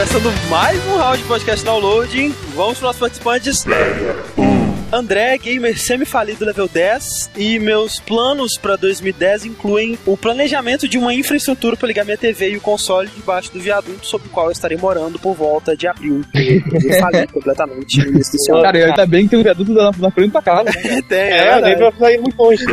Começando mais um round de podcast downloading. Vamos para os participantes. André, gamer semi-falido level 10, e meus planos para 2010 incluem o planejamento de uma infraestrutura para ligar minha TV e o console debaixo do viaduto sobre o qual eu estarei morando por volta de abril. Eu falei completamente no início desse ano. Cara, e ainda bem que tem um viaduto na, na frente da casa. né? Tem, é, É, nem verdade. pra sair muito longe.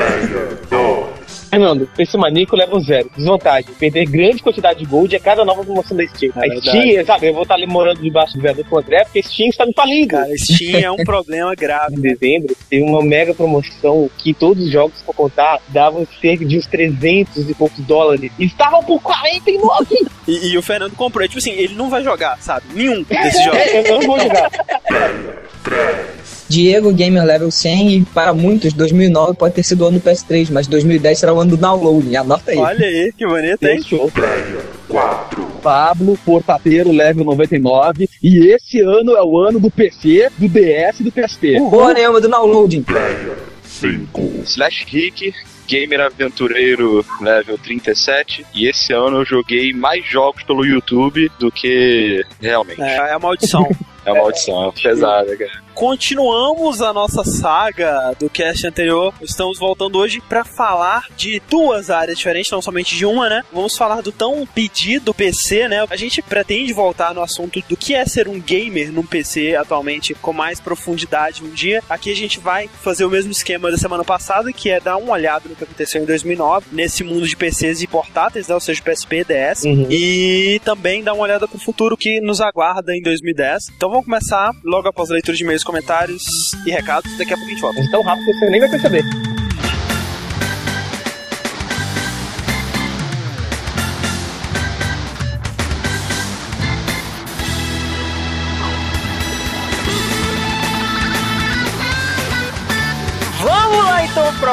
Fernando, esse maníaco leva zero. Desvantagem. Perder grande quantidade de gold a cada nova promoção da Steam. É a Steam, sabe, eu vou estar ali morando debaixo do viaduto com o André, porque a Steam está me falindo. Cara, Steam é um problema grave. Em dezembro, teve uma mega promoção que todos os jogos, pra contar, davam cerca de uns 300 e poucos dólares. E estavam por 49! E, e o Fernando comprou. É, Tipo assim, ele não vai jogar, sabe? Nenhum desses jogos. É, eu não vou jogar. Diego Gamer Level 100 e para muitos 2009 pode ter sido o ano do PS3, mas 2010 será o ano do downloading. Anota aí. Olha aí, que bonito, hein? Show. Pablo, portateiro, level 99. E esse ano é o ano do PC, do DS e do PSP. Porra nenhuma do downloading. Slash Rick, gamer aventureiro level 37. E esse ano eu joguei mais jogos pelo YouTube do que realmente. É, é a maldição. É uma maldição, é pesada, cara. Continuamos a nossa saga do cast anterior. Estamos voltando hoje para falar de duas áreas diferentes, não somente de uma, né? Vamos falar do tão pedido PC, né? A gente pretende voltar no assunto do que é ser um gamer num PC atualmente com mais profundidade um dia. Aqui a gente vai fazer o mesmo esquema da semana passada, que é dar uma olhada no que aconteceu em 2009 nesse mundo de PCs e portáteis, né? Ou seja, PSP e DS. Uhum. E também dar uma olhada pro futuro que nos aguarda em 2010. Então vamos começar logo após a leitura de e-mails, comentários e recados. Daqui a pouco a gente volta. Mas tão rápido você nem vai perceber.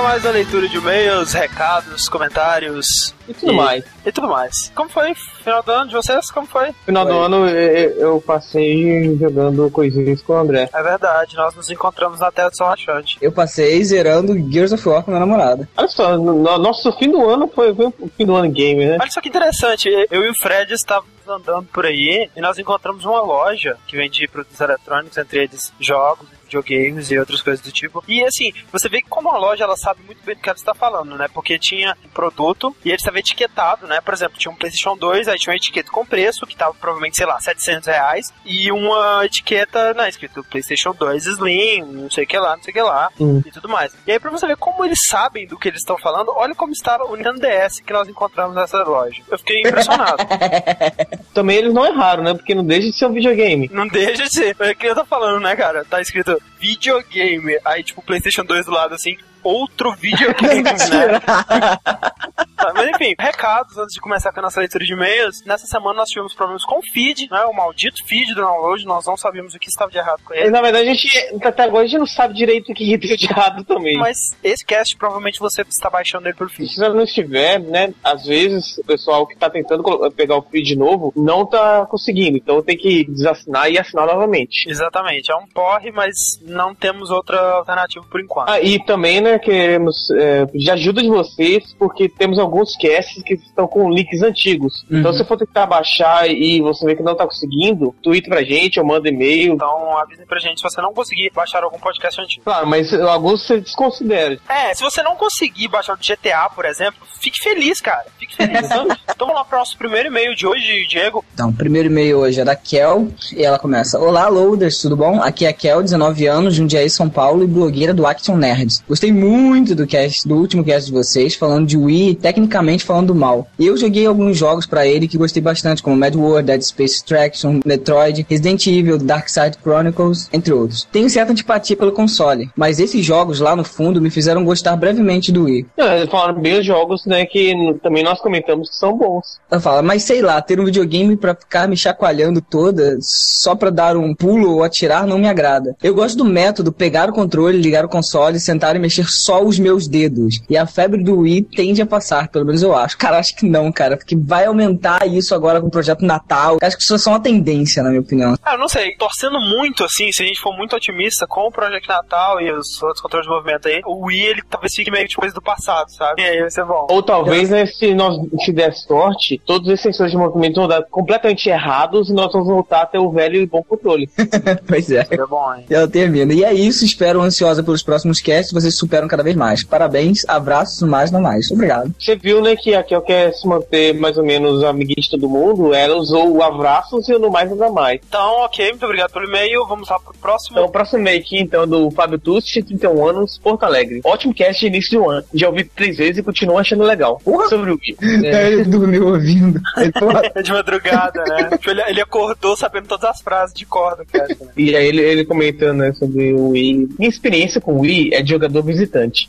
Mais uma leitura de e-mails, recados, comentários E tudo mais. e tudo mais. Como foi? Final do ano de vocês? Como foi? Final do ano eu, eu passei jogando coisinhas com o André. É verdade, nós nos encontramos na Terra do Sol Rachante. Eu passei zerando Gears of War com minha namorada. Olha só, no, no- nosso fim do ano foi, foi o fim do ano game, né? Olha só que interessante, eu e o Fred estávamos andando por aí e nós encontramos uma loja que vende produtos eletrônicos, entre eles jogos, videogames e outras coisas do tipo. E assim, você vê que como a loja ela sabe muito bem do que ela está falando, né? Porque tinha um produto e ele estava etiquetado, né? Por exemplo, tinha um PlayStation 2, aí tinha uma etiqueta com preço, que estava provavelmente, sei lá, 700 reais, e uma etiqueta, né, escrito PlayStation 2 Slim, não sei o que lá, não sei o que lá, e tudo mais. E aí, pra você ver como eles sabem do que eles estão falando, olha como está o Nintendo DS que nós encontramos nessa loja. Eu fiquei impressionado. Também eles não erraram, né? Porque não deixa de ser um videogame. Não deixa de ser. É o que eu tô falando, né, cara? Tá escrito videogame. Aí, tipo, PlayStation 2 do lado, assim, outro videogame, né? Tá, Mas enfim, recados antes de começar com a nossa leitura de e-mails. Nessa semana nós tivemos problemas com o feed, né? O maldito feed do download. Nós não sabíamos o que estava de errado com ele. na verdade, a gente, até agora, a gente não sabe direito o que deu de errado também. Mas esse cast provavelmente você está baixando ele pelo feed. Se não estiver, né, às vezes o pessoal que tá tentando pegar o feed de novo não tá conseguindo, então tem que desassinar e assinar novamente. Exatamente, é um porre, mas não temos outra alternativa por enquanto. Ah, e também, né, queremos é, pedir ajuda de vocês, porque temos alguns casts que estão com links antigos. Então, Uhum. se for tentar baixar e você vê que não tá conseguindo, tweet pra gente ou manda e-mail. Então avisem pra gente se você não conseguir baixar algum podcast antigo. Claro, mas alguns você desconsidera. É, se você não conseguir baixar o GTA, por exemplo, fique feliz, cara. Fique feliz. então vamos lá pro nosso primeiro e-mail de hoje, Diego. Então, o primeiro e-mail hoje é da Kel, e ela começa: Olá, Loaders, tudo bom? Aqui é a Kel, 19 anos, Jundiaí, São Paulo e blogueira do Action Nerds. Gostei muito do cast, do último cast de vocês, falando de Wii tecnicamente falando mal. Eu joguei alguns jogos pra ele que gostei bastante, como Mad World, Dead Space Extraction, Metroid, Resident Evil, Dark Side Chronicles, entre outros. Tenho certa antipatia pelo console, mas esses jogos lá no fundo me fizeram gostar brevemente do Wii. Eles falaram bem os jogos, né, que também nós comentamos que são bons. Ela fala, mas sei lá, ter um videogame pra ficar me chacoalhando toda só pra dar um pulo ou atirar não me agrada. Eu gosto do método pegar o controle, ligar o console, sentar e mexer só os meus dedos. E a febre do Wii tende a passar, pelo menos eu acho. Cara, acho que não, cara, porque vai aumentar isso agora com o projeto Natal. Acho que isso é só uma tendência, na minha opinião. Ah, eu não sei, torcendo muito assim, se a gente for muito otimista com o Project Natal e os outros controles de movimento aí, o Wii ele talvez fique meio de coisa do passado, sabe? E aí vai ser bom. Ou talvez, né, se nós se der sorte, todos esses sensores de movimento vão dar completamente errados e nós vamos voltar a ter o velho e bom controle. pois é. Seria bom, hein? E ela termina. E é isso, espero ansiosa pelos próximos casts, vocês superam cada vez mais. Parabéns, abraços, no mais, não mais. Obrigado. Você viu, né, que a Kel quer se manter mais ou menos amiguinha de todo mundo, ela usou o abraços e o no mais nada mais. Então, ok, muito obrigado pelo e-mail. Vamos lá pro próximo. Então, o próximo e-mail aqui, então, é do Fábio Tucci, 31 anos, Porto Alegre. Ótimo cast de início do ano. Já ouvi três vezes e continuo achando legal. Sobre o Wii. É. Ele dormiu ouvindo. Ele, porra, É de madrugada, né? Tipo, ele, ele acordou sabendo todas as frases de corda, cara. E aí ele, ele comentando né, sobre o Wii. Minha experiência com o Wii é de jogador visitante.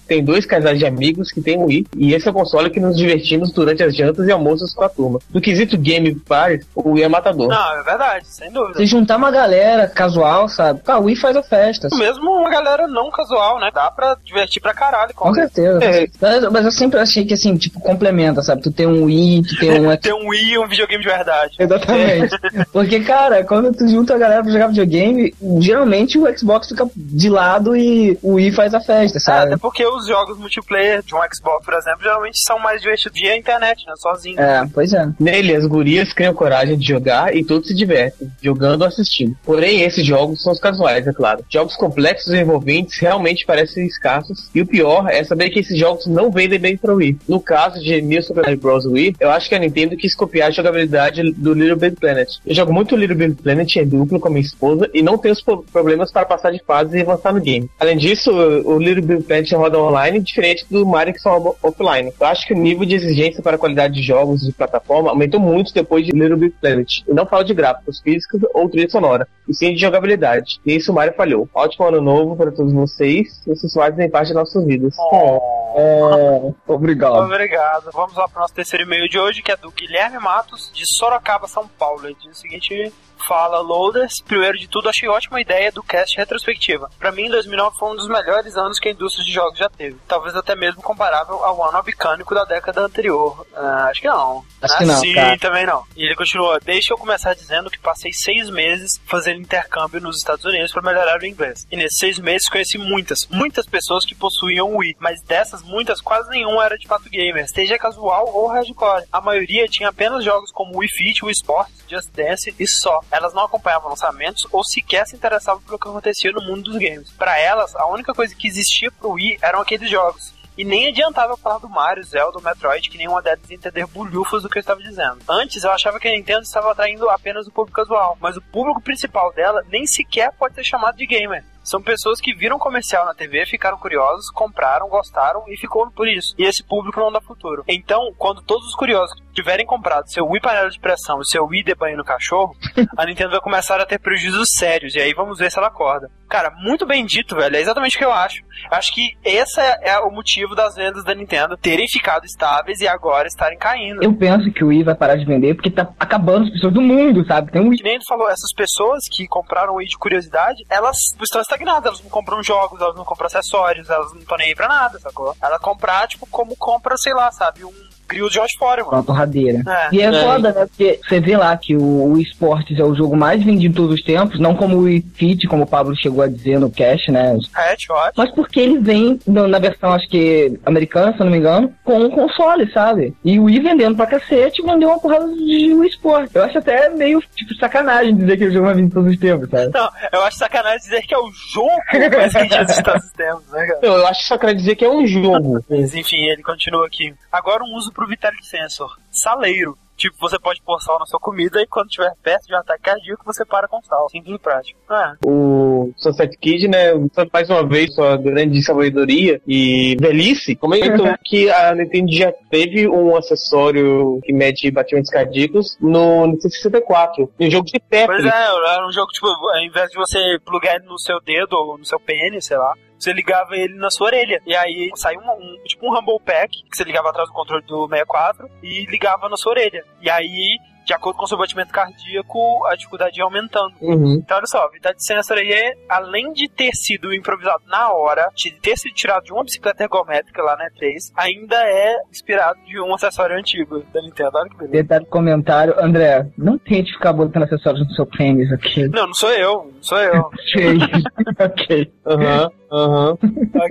Tem dois casais de amigos que têm o Wii, e esse é o console que nos divertimos durante as jantas e almoços com a turma. No quesito Game Party, o Wii é matador. Não, é verdade, sem dúvida. se juntar uma galera casual, sabe? Ah, o Wii faz a festa. Mesmo uma galera não casual, né? Dá pra divertir pra caralho com Com certeza. É. Mas, mas eu sempre achei que, assim, tipo, complementa, sabe? Tu tem um Wii, tu tem um... Ter um Wii e um videogame de verdade. Exatamente. Porque, cara, quando tu junta a galera pra jogar videogame, geralmente o Xbox fica de lado e o Wii faz a festa, É, sabe? Até porque os jogos multiplayer de um Xbox, por exemplo, geralmente são mais divertidos via internet, né? Sozinho. É, pois é. Nele, as gurias criam coragem de jogar e todos se divertem, jogando ou assistindo. Porém, esses jogos são os casuais, é claro. Jogos complexos e envolventes realmente parecem escassos, e o pior é saber que esses jogos não vendem bem para o Wii. No caso de New Super Mario Bros. Wii, eu acho que a Nintendo quis copiar a jogabilidade do Little Big Planet. Eu jogo muito Little Big Planet em duplo com a minha esposa e não tenho os pro- problemas para passar de fase e avançar no game. Além disso, o Little Big Planet roda online diferente do Mario que só offline. Eu acho que o nível de exigência para a qualidade de jogos de plataforma aumentou muito depois de Little Big Planet. E não falo de gráficos físicos ou trilha sonora, e sim de jogabilidade. E isso o Mario falhou. Ótimo ano novo para todos vocês. Vocês fazem parte das nossas vidas. É, obrigado. Obrigado. Vamos lá pro nosso terceiro e-mail de hoje, que é do Guilherme Matos, de Sorocaba, São Paulo. Ele diz o seguinte: Fala, Loaders. Primeiro de tudo, achei ótima a ideia do cast retrospectiva. Pra mim, 2009 foi um dos melhores anos que a indústria de jogos já teve. Talvez até mesmo comparável ao ano abicânico da década anterior. Ah, acho que não. Acho que não, Sim, cara. também não. E ele continua: Deixa eu começar dizendo que passei seis meses fazendo intercâmbio nos Estados Unidos para melhorar o inglês. E nesses seis meses conheci muitas, muitas pessoas que possuíam Wii. Mas dessas muitas, quase nenhuma era de fato gamer, seja casual ou hardcore. A maioria tinha apenas jogos como Wii Fit, Wii Sports, Just Dance e só. Elas não acompanhavam lançamentos ou sequer se interessavam pelo que acontecia no mundo dos games. Para elas, a única coisa que existia pro Wii eram aqueles jogos. E nem adiantava falar do Mario, Zelda ou Metroid, que nenhuma delas entender bulhufas do que eu estava dizendo. Antes, eu achava que a Nintendo estava atraindo apenas o público casual, mas o público principal dela nem sequer pode ser chamado de gamer. São pessoas que viram comercial na TV, ficaram curiosos, compraram, gostaram e ficou por isso. E esse público não dá futuro. Então, quando todos os curiosos tiverem comprado seu Wii panela de pressão e seu Wii de banho no cachorro, a Nintendo vai começar a ter prejuízos sérios. E aí vamos ver se ela acorda. Cara, muito bem dito, velho. É exatamente o que eu acho. Acho que esse é, é o motivo das vendas da Nintendo terem ficado estáveis e agora estarem caindo. Eu penso que o Wii vai parar de vender porque tá acabando as pessoas do mundo, sabe? Tem um. Que nem ele falou, essas pessoas que compraram o Wii de curiosidade, elas estão estagnadas, elas não compram jogos, elas não compram acessórios, elas não estão nem aí pra nada, sacou? Ela comprar, tipo, como compra, sei lá, sabe, um criou o George Foreman. Uma torradeira. É. E é, É. foda, né? Porque você vê lá que o, o esportes é o jogo mais vendido de todos os tempos, não como o Fit, como o Pablo chegou a dizer no cast, né? Headshot. Mas porque ele vem na versão, acho que americana, se eu não me engano, com um console, sabe? E o Wii vendendo pra cacete, vendeu uma porrada de Wii Sport. Eu acho até meio, tipo, sacanagem dizer que o jogo vir de todos os tempos, sabe? Não, eu acho sacanagem dizer que é o jogo mais vendido de todos os tempos, né, cara? Eu acho que só quer dizer que é um jogo. Mas enfim, ele continua aqui. Agora um uso pro Vitalik Sensor. Saleiro. Tipo, você pode pôr sal na sua comida e quando estiver perto de um ataque cardíaco, você para com sal. Simples e prático. É. O Sunset Kid, né, mais uma vez sua grande sabedoria e velhice, comentou que a Nintendo já teve um acessório que mede batimentos cardíacos no Nintendo 64, em um jogo de Pois Tetris. é, era um jogo, tipo, ao invés de você plugar ele no seu dedo ou no seu pênis, sei lá, você ligava ele na sua orelha. E aí saiu um, um- tipo um Rumble Pack, que você ligava atrás do controle do 64 e ligava na sua orelha. E aí, de acordo com o seu batimento cardíaco, a dificuldade ia aumentando. Uhum. Então, olha só, o Vitality Sensor aí, é, além de ter sido improvisado na hora, de ter sido tirado de uma bicicleta ergométrica lá na E3, ainda é inspirado de um acessório antigo da Nintendo. Olha que beleza. Detalhe comentário, André, não tente ficar botando acessórios no seu pênis, ok? Não, não sou eu, sou eu. Ok, ok. Aham, aham.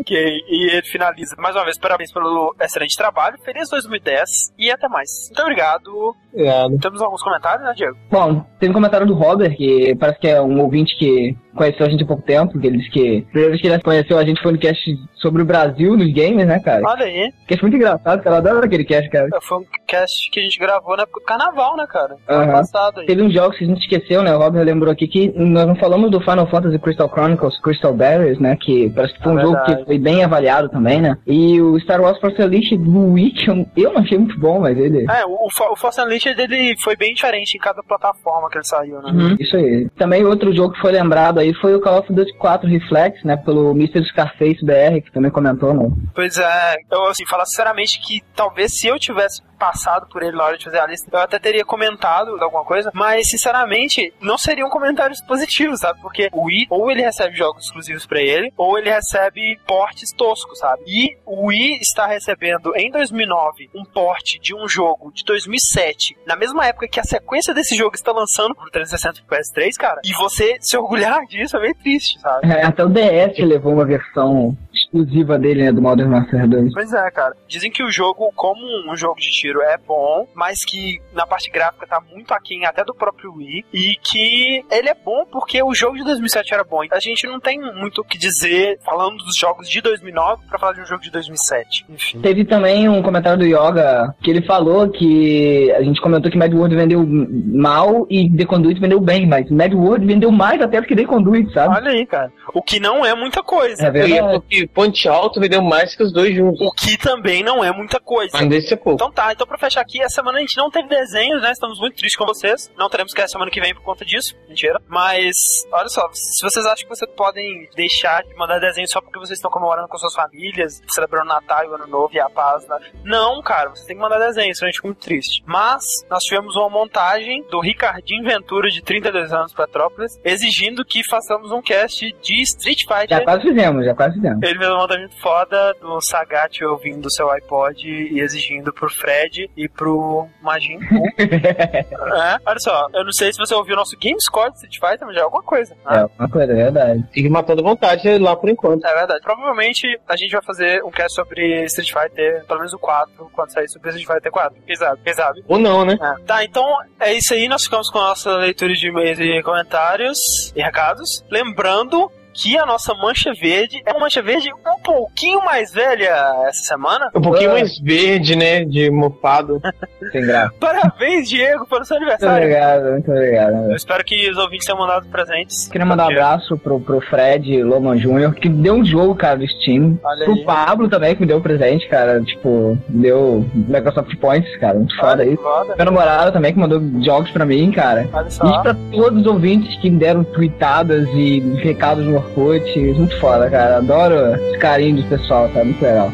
ok, e ele finaliza mais uma vez, parabéns pelo excelente trabalho, feliz 2010 e até mais. Muito obrigado. Obrigado. Temos alguns comentários, né, Diego? Bom, teve um comentário do Robert, que parece que é um ouvinte que conheceu a gente há pouco tempo, que ele disse que a primeira vez que ele conheceu a gente foi no cast sobre o Brasil nos games, né, cara? Olha aí, Cast muito engraçado, cara. Eu adoro aquele cast, cara. foi um cast que a gente gravou na época do carnaval, né, cara? Ano Aham. passado aí. Teve uns jogos que a gente esqueceu, né? O Robert lembrou aqui que nós não falamos do Final Fantasy Crystal Chronicles, Crystal Barriers, né? Que parece que foi um É jogo que foi bem avaliado também, né? E o Star Wars Force Elite do que eu, não achei muito bom, mas ele... É, o, o Force Unleashed dele foi bem diferente em cada plataforma que ele saiu, né? Uhum, Isso aí. Também outro jogo que foi lembrado aí foi o Call of Duty 4 Reflex, né? Pelo Mr. Scarface BR, que também comentou, né? Pois é, eu assim, falar sinceramente que talvez se eu tivesse passado por ele na hora de fazer a lista, eu até teria comentado alguma coisa, mas sinceramente não seriam comentários positivos, sabe? Porque o Wii, ou ele recebe jogos exclusivos pra ele, ou ele recebe portes toscos, sabe? E o Wii está recebendo em 2009 um porte de um jogo de 2007, na mesma época que a sequência desse jogo está lançando pro 360 e pro PS3, cara, e você se orgulhar disso é meio triste, sabe? É, até o DS levou uma versão exclusiva dele, né? Do Modern Warfare 2. Pois é, cara. Dizem que o jogo, como um jogo de tiro, é bom, mas que na parte gráfica tá muito aquém até do próprio Wii. E que ele é bom porque o jogo de 2007 era bom. A gente não tem muito o que dizer falando dos jogos de 2009 pra falar de um jogo de 2007. Enfim. Teve também um comentário do Yoga que ele falou que a gente comentou que Mad World vendeu mal e The Conduit vendeu bem, mas Mad World vendeu mais até do que The Conduit, sabe? Olha aí, cara. O que não é muita coisa. É verdade. falar que Ponte Alto vendeu mais que os dois juntos. O que também não é muita coisa. Mas desse é pouco. Então tá, então pra fechar aqui, essa semana a gente não teve desenhos, né? Estamos muito tristes com vocês. Não teremos que a semana que vem por conta disso. Mentira. Mas, olha só, se vocês acham que vocês podem deixar de mandar desenho só porque vocês estão comemorando com suas famílias, celebrando o Natal e o Ano Novo e a paz, né? Não, cara, vocês têm que mandar desenho, senão a gente fica muito triste. Mas, nós tivemos uma montagem do Ricardinho Ventura, de 32 anos, Petrópolis, exigindo que façamos um cast de Street Fighter. Já quase fizemos, já quase fizemos. Ele fez uma montagem muito foda do Sagat ouvindo seu iPod e exigindo pro Fred e pro Majin é, olha só, eu não sei se você ouviu o nosso Game Score de Street Fighter, mas já é alguma coisa. É, né? uma coisa, é verdade. Fique matando vontade lá por enquanto. É verdade. Provavelmente a gente vai fazer um cast sobre Street Fighter, pelo menos o 4, quando sair sobre Street Fighter 4. Quem sabe? Quem sabe? Ou não, né? É. Tá, então é isso aí. Nós ficamos com a nossa leitura de e-mails e comentários e recados. Lembrando que a nossa mancha verde é uma mancha verde um pouquinho mais velha essa semana. Um pouquinho Ah. mais verde, né? De mofado. Sem graça. Parabéns, Diego, pelo seu Muito aniversário. obrigado, muito obrigado. Eu espero que os ouvintes tenham mandado presentes. Queria mandar um abraço pro, pro Fred Loman Jr., que deu um jogo, cara, do Steam. Olha Pro aí. Pablo também, que me deu um presente, cara. Tipo, deu Microsoft Points, cara. Muito foda foda. Meu namorado também, que mandou jogos pra mim, cara. Olha E só. pra todos os ouvintes que me deram tweetadas e recados no Orkut. Muito foda, cara. Adoro esse carinho do pessoal, tá? Muito legal.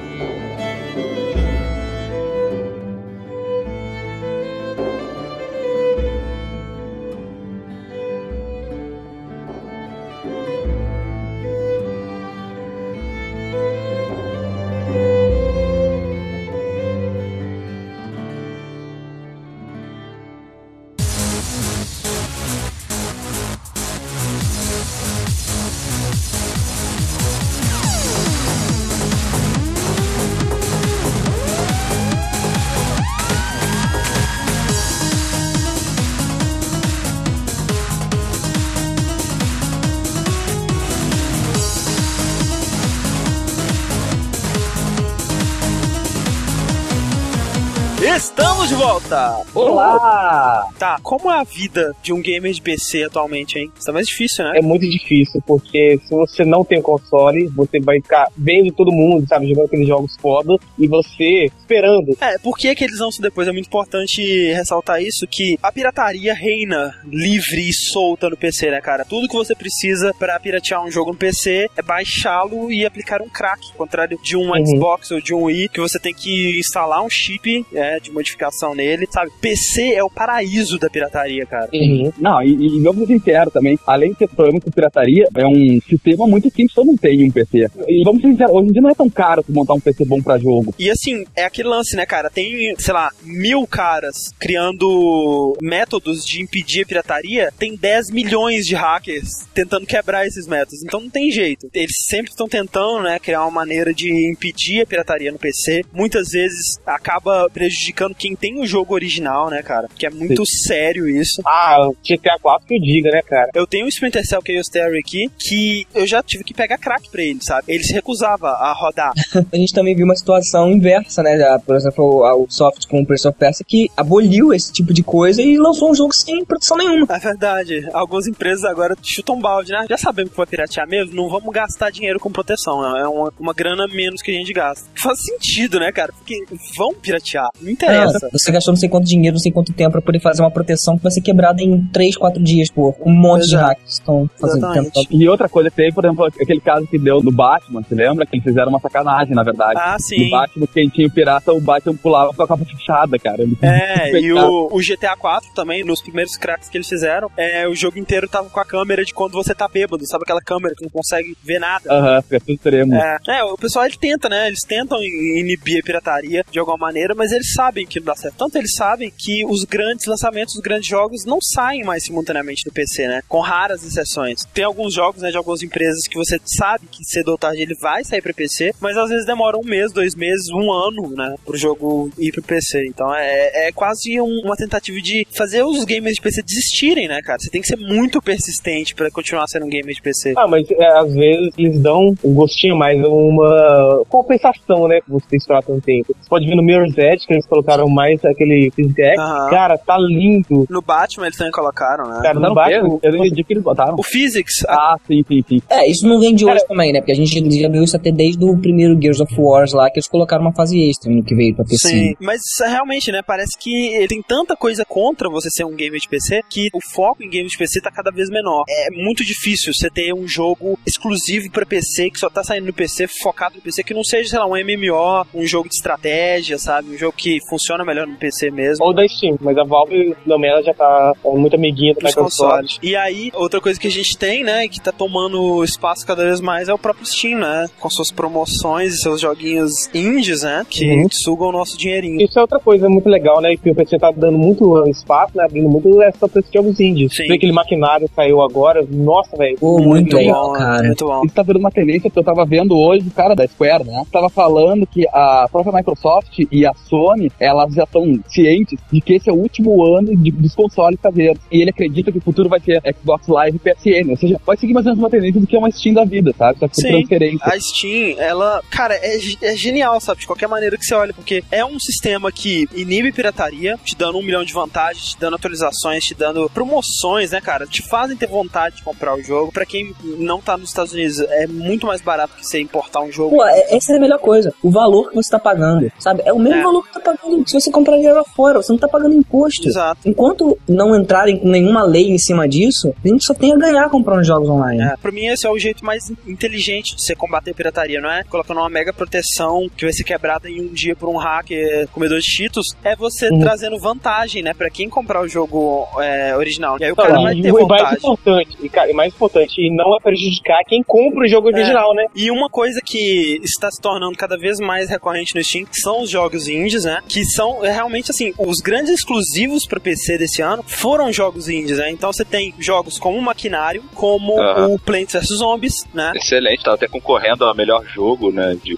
Olá! Tá, como é a vida de um gamer de PC atualmente, hein? Isso tá mais difícil, né? É muito difícil, porque se você não tem console, você vai ficar vendo todo mundo, sabe, jogando aqueles jogos foda, e você esperando. É, por que, que eles lançam depois? É muito importante ressaltar isso, que a pirataria reina livre e solta no PC, né, cara? Tudo que você precisa pra piratear um jogo no PC é baixá-lo e aplicar um crack, ao contrário de um Uhum. Xbox ou de um Wii, que você tem que instalar um chip é, de modificação nele, sabe? PC é o paraíso da pirataria, cara. Uhum. Não, e, e vamos ser sinceros também, além de ter problema com pirataria, é um sistema muito simples, todo mundo tem um PC. E vamos ser sinceros, hoje em dia não é tão caro tu montar um PC bom pra jogo. E assim, é aquele lance, né, cara? Tem, sei lá, mil caras criando métodos de impedir a pirataria, tem 10 milhões de hackers tentando quebrar esses métodos. Então não tem jeito. Eles sempre estão tentando, né, criar uma maneira de impedir a pirataria no PC. Muitas vezes acaba prejudicando quem tem o jogo original, né, cara? Que é muito sério isso. Ah, GTA 4 que eu diga, né, cara? Eu tenho um Splinter Cell Chaos Theory aqui que eu já tive que pegar crack pra ele, sabe? Ele se recusava a rodar. A gente também viu uma situação inversa, né? Por exemplo, a Ubisoft com o Prince of Persia que aboliu esse tipo de coisa e lançou um jogo sem produção nenhuma. É verdade. Algumas empresas agora chutam balde, né? Já sabemos que vai piratear mesmo, não vamos gastar dinheiro com proteção. né? É uma, uma grana menos que a gente gasta. Faz sentido, né, cara? Porque vão piratear. Não interessa. É, você gastou não sei quanto dinheiro, não sei quanto tempo pra poder fazer uma proteção que vai ser quebrada em 3, 4 dias, pô. Um monte de Exato. hackers estão fazendo Exatamente. tempo. E outra coisa que teve, por exemplo, aquele caso que deu no Batman, você lembra? Que eles fizeram uma sacanagem, na verdade. Ah, No sim. Batman, quem tinha o pirata, o Batman pulava com a capa fechada, cara. Ele- É, e o, o GTA 4 também, nos primeiros cracks que eles fizeram, é, o jogo inteiro tava com a câmera de quando você tá bêbado, sabe aquela câmera que não consegue ver nada? Aham, fica tudo extremo. É, é, o pessoal ele tenta, né? Eles tentam inibir a pirataria de alguma maneira, mas eles sabem que não dá certo. Tanto eles sabem que os grandes lançamentos, os grandes jogos não saem mais simultaneamente do PC, né? Com raras exceções. Tem alguns jogos, né, de algumas empresas que você sabe que cedo ou tarde ele vai sair pra PC, mas às vezes demora um mês, dois meses, um ano, né, pro jogo ir pro PC. Então é, é quase um- uma tentativa de fazer os gamers de PC desistirem, né, cara? Você tem que ser muito persistente pra continuar sendo um gamer de PC. Ah, mas é, às vezes eles dão um gostinho mais, uma compensação, né? Que você tem esperado tanto tempo. Você pode ver no Mirror's Edge que eles colocaram mais aquele Physics. Aham. Cara, tá lindo. No Batman eles também colocaram, né? Cara, Não, no Batman, eu eu não entendi que eles botaram. O Physics, Ah, sim, sim, sim. É, isso não vem de hoje também, né? Porque a gente já viu isso até desde o primeiro Gears of Wars lá, que eles colocaram uma fase extra no que veio pra PC. Sim, mas é, realmente, né? Parece que tem tanta coisa contra você ser um gamer de PC que o foco em games de PC tá cada vez menor. É muito difícil você ter um jogo exclusivo pra PC que só tá saindo no PC, focado no PC, que não seja, sei lá, um MMO, um jogo de estratégia, sabe? Um jogo que funciona melhor no PC mesmo. Ou da Steam, mas a Valve ela já tá é, muito amiguinha do Microsoft. consoles. E aí, outra coisa que a gente tem, né, que tá tomando espaço cada vez mais é o próprio Steam, né? Com suas promoções e seus joguinhos indies, né? Que Uhum. sugam o nosso dinheirinho. Isso é outra coisa muito legal, né? Que o PC tá dando muito espaço, né? Abrindo muito essa pra esses jogos indies. Sim. Vê aquele maquinário que saiu agora, nossa, velho. Pô, muito legal, bom, cara. Muito bom. Isso tá virando uma tendência que eu tava vendo hoje, o cara da Square, né? Tava falando que a própria Microsoft e a Sony, elas já estão cientes de que esse é o último ano de, dos consoles caseiros. E ele acredita que o futuro vai ser Xbox Live e PSN. Ou seja, vai seguir mais ou menos uma tendência do que é uma Steam da vida, sabe? Só que Sim. transferência. A Steam, ela, cara, é, é genial, sabe? De qualquer maneira que você olha, porque é um sistema que inibe pirataria, te dando um milhão de vantagens, te dando atualizações, te dando promoções, né, cara? Te fazem ter vontade de comprar o jogo. Pra quem não tá nos Estados Unidos, é muito mais barato que você importar um jogo. Pô, é- essa é a melhor coisa. O valor que você tá pagando, sabe? É o mesmo É. valor que tá pagando se você compraria lá fora. Você não tá pagando imposto. Exato. Enquanto não entrarem com nenhuma lei em cima disso, a gente só tem a ganhar comprando jogos online. É, pra mim, esse é o jeito mais in- inteligente de você combater a pirataria, não é? Colocando uma mega proteção que vai ser quebrada em um dia por um hacker comedor de cheetos, é você Uhum. trazendo vantagem, né? Pra quem comprar o jogo é, original. E aí o Não, cara vai e ter o mais importante, e, cara, mais importante, e não é prejudicar quem compra o jogo original, né? E uma coisa que está se tornando cada vez mais recorrente no Steam são os jogos indies, né? Que são é, realmente assim, os grandes exclusivos para PC desse ano foram jogos indies, né? Então você tem jogos como o Maquinário, como o Plants vs Zombies, né? Excelente, tava até concorrendo ao melhor jogo, né? De.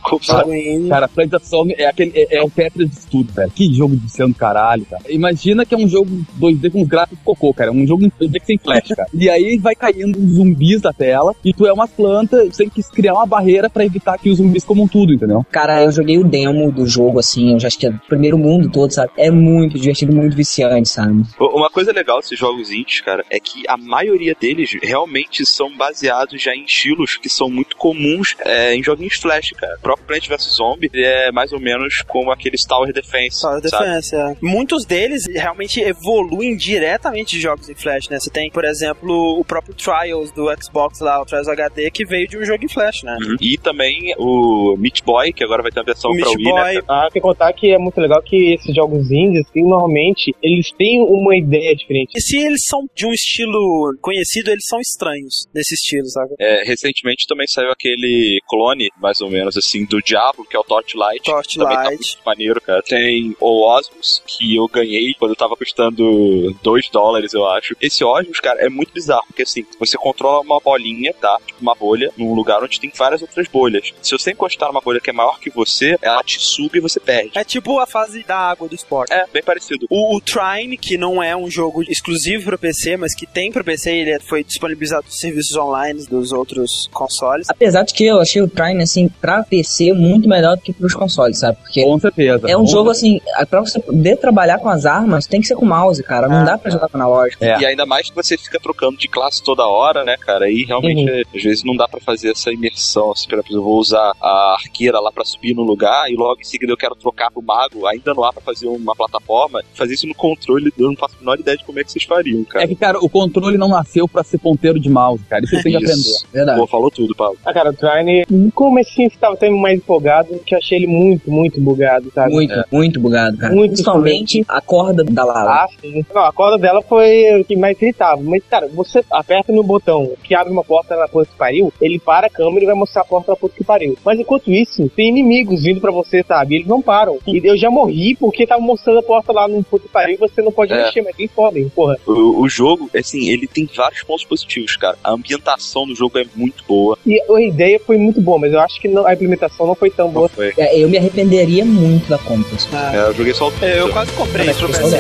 Cara, Plants of Zombies é, aquele, é, é o Tetris de tudo, velho. Que jogo de céu do caralho, cara. Imagina que é um jogo 2D com gráficos cocô, cara. É um jogo 2D sem flash, cara. E aí vai caindo zumbis da tela e tu é uma planta, você tem que criar uma barreira pra evitar que os zumbis comam tudo, entendeu? Cara, eu joguei o demo do jogo, assim, eu já acho que é o primeiro mundo mundo todo, sabe? É muito divertido, muito viciante, sabe? Uma coisa legal desses jogos indies, cara, é que a maioria deles realmente são baseados já em estilos que são muito comuns é, em joguinhos Flash, cara. O próprio Plant vs Zombie é mais ou menos como aqueles Tower Defense. Tower Defense, é. Muitos deles realmente evoluem diretamente de jogos em Flash, né? Você tem, por exemplo, o próprio Trials do Xbox lá, o Trials HD, que veio de um jogo em Flash, né? Uhum. E também o Meat Boy, que agora vai ter uma versão O pra Meat Wii, Boy. né? Ah, tem que contar que é muito legal que esses jogos indies, assim, normalmente, eles têm uma ideia diferente. E se eles são de um estilo conhecido, eles são estranhos nesse estilo, sabe? É, recentemente também saiu aquele clone, mais ou menos assim, do Diablo, que é o Torchlight. Também tá Torchlight. muito maneiro, cara. Tem o Osmos, que eu ganhei quando tava custando 2 dólares, eu acho. Esse Osmos, cara, é muito bizarro, porque assim, você controla uma bolinha, tá? Tipo uma bolha, num lugar onde tem várias outras bolhas. Se você encostar numa bolha que é maior que você, ela te suga e você perde. É tipo a fase da água do esporte. É, bem parecido. O, o Trine, que não é um jogo exclusivo para PC, mas que tem para PC, ele foi disponibilizado nos serviços online dos outros consoles. Apesar de que eu achei o Trine, assim, pra PC muito melhor do que pros consoles, sabe? Porque Com certeza. é um jogo, assim, pra você poder trabalhar com as armas, tem que ser com mouse, cara. Não dá pra jogar com analógico. É. E ainda mais que você fica trocando de classe toda hora, né, cara? E realmente, é, às vezes, não dá pra fazer essa imersão. Assim, por exemplo, eu vou usar a arqueira lá pra subir no lugar e logo em seguida eu quero trocar pro mago, ainda não há pra fazer uma plataforma. Fazer isso no controle, eu não faço a menor ideia de como é que vocês fariam, cara. É que, cara, o controle não nasceu pra ser ponteiro de mouse, cara. Isso você tem que aprender. Verdade. Pô, falou tudo, Paulo. Ah, cara, o Trine, no comecinho você tava até mais empolgado, que eu achei ele muito, muito bugado, sabe? Muito, muito bugado, cara. Muito Principalmente a corda da Lara. Ah, sim. Não, a corda dela foi o que mais irritava. Mas, cara, você aperta no botão que abre uma porta na puta que pariu, ele para a câmera e vai mostrar a porta na puta que pariu. Mas enquanto isso, tem inimigos vindo pra você, sabe? E eles não param. E eu já morri porque tava mostrando a porta lá no que pariu e você não pode É. mexer, mas eles podem, porra. O, o jogo, assim, ele tem vários pontos positivos, cara. A ambientação do jogo é muito boa. E a ideia foi muito boa, mas eu acho que não- a implementação não foi tão boa. Foi. É, eu me arrependeria muito da compra. assim. É, eu joguei só o É, eu quase comprei isso pro Pessoal,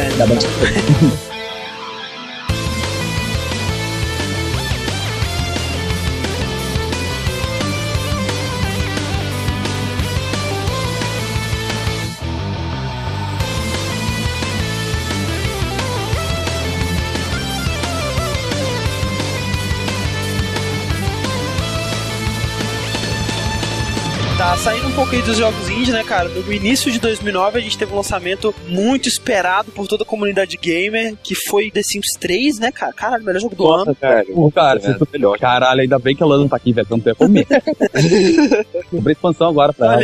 pouco aí dos jogos indie, né, cara? No início de 2009 a gente teve um lançamento muito esperado por toda a comunidade gamer, que foi The Sims 3, né, cara? Caralho, melhor jogo do ano. Nossa, cara. Ô, cara, É, se tu... melhor. Caralho, ainda bem que a Lana não tá aqui, velho. Não tem comer. Comprei expansão agora pra ela.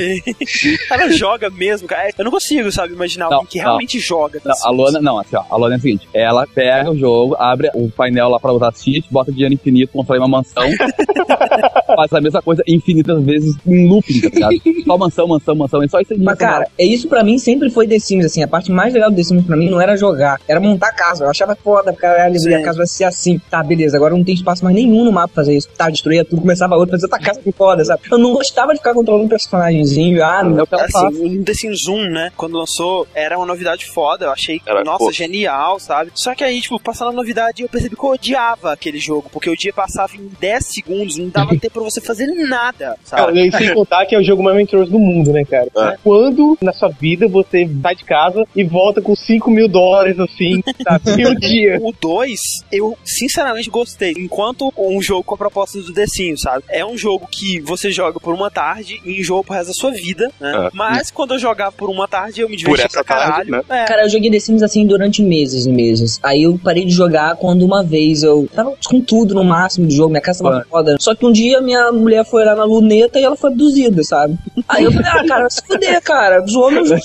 Ela joga mesmo, cara. Eu não consigo, sabe, imaginar Não, alguém que não. realmente joga. The Não, a Sims. Luana, não, assim, ó, a Luana é o seguinte, ela pega o jogo, abre o painel lá pra usar cheat, bota dinheiro infinito, constrói uma mansão, faz a mesma coisa infinitas vezes em looping, tá ligado? Só mansão, mansão, mansão, é só isso aí. Mas, cara, é isso pra mim sempre foi The Sims, assim. A parte mais legal do The Sims pra mim não era jogar, era montar casa. Eu achava foda, caralho, a casa vai ser assim. Tá, beleza, agora não tem espaço mais nenhum no mapa pra fazer isso. Tá, destruía tudo, começava outro, fazia outra casa que foda, sabe? Eu não gostava de ficar controlando um personagemzinho. Ah, não. é o que ela faz. Assim, o The Sims 1, né? Quando lançou, era uma novidade foda. Eu achei, Era, nossa, pô. genial, sabe? Só que aí, tipo, passando a novidade, eu percebi que eu odiava aquele jogo. Porque o dia passava em 10 segundos, não dava tempo pra você fazer nada, sabe? Cara, e sem contar que é o jogo mais do mundo, né, cara? É. Quando na sua vida você sai de casa e volta com 5 mil dólares, assim, sabe? Em um dia. O 2, eu sinceramente gostei. Enquanto um jogo com a proposta do The Sims, sabe? É um jogo que você joga por uma tarde e enjoa pro resto da sua vida, né? É. Mas quando eu jogava por uma tarde, eu me divertia pra caralho. tarde, né? É. Cara, eu joguei The Sims assim durante meses e meses. Aí eu parei de jogar quando uma vez eu tava com tudo no máximo de jogo, minha casa tava foda. Só que um dia minha mulher foi lá na luneta e ela foi abduzida, sabe? Aí eu falei, ah, cara, vai se fuder, cara, zoou meu jogo.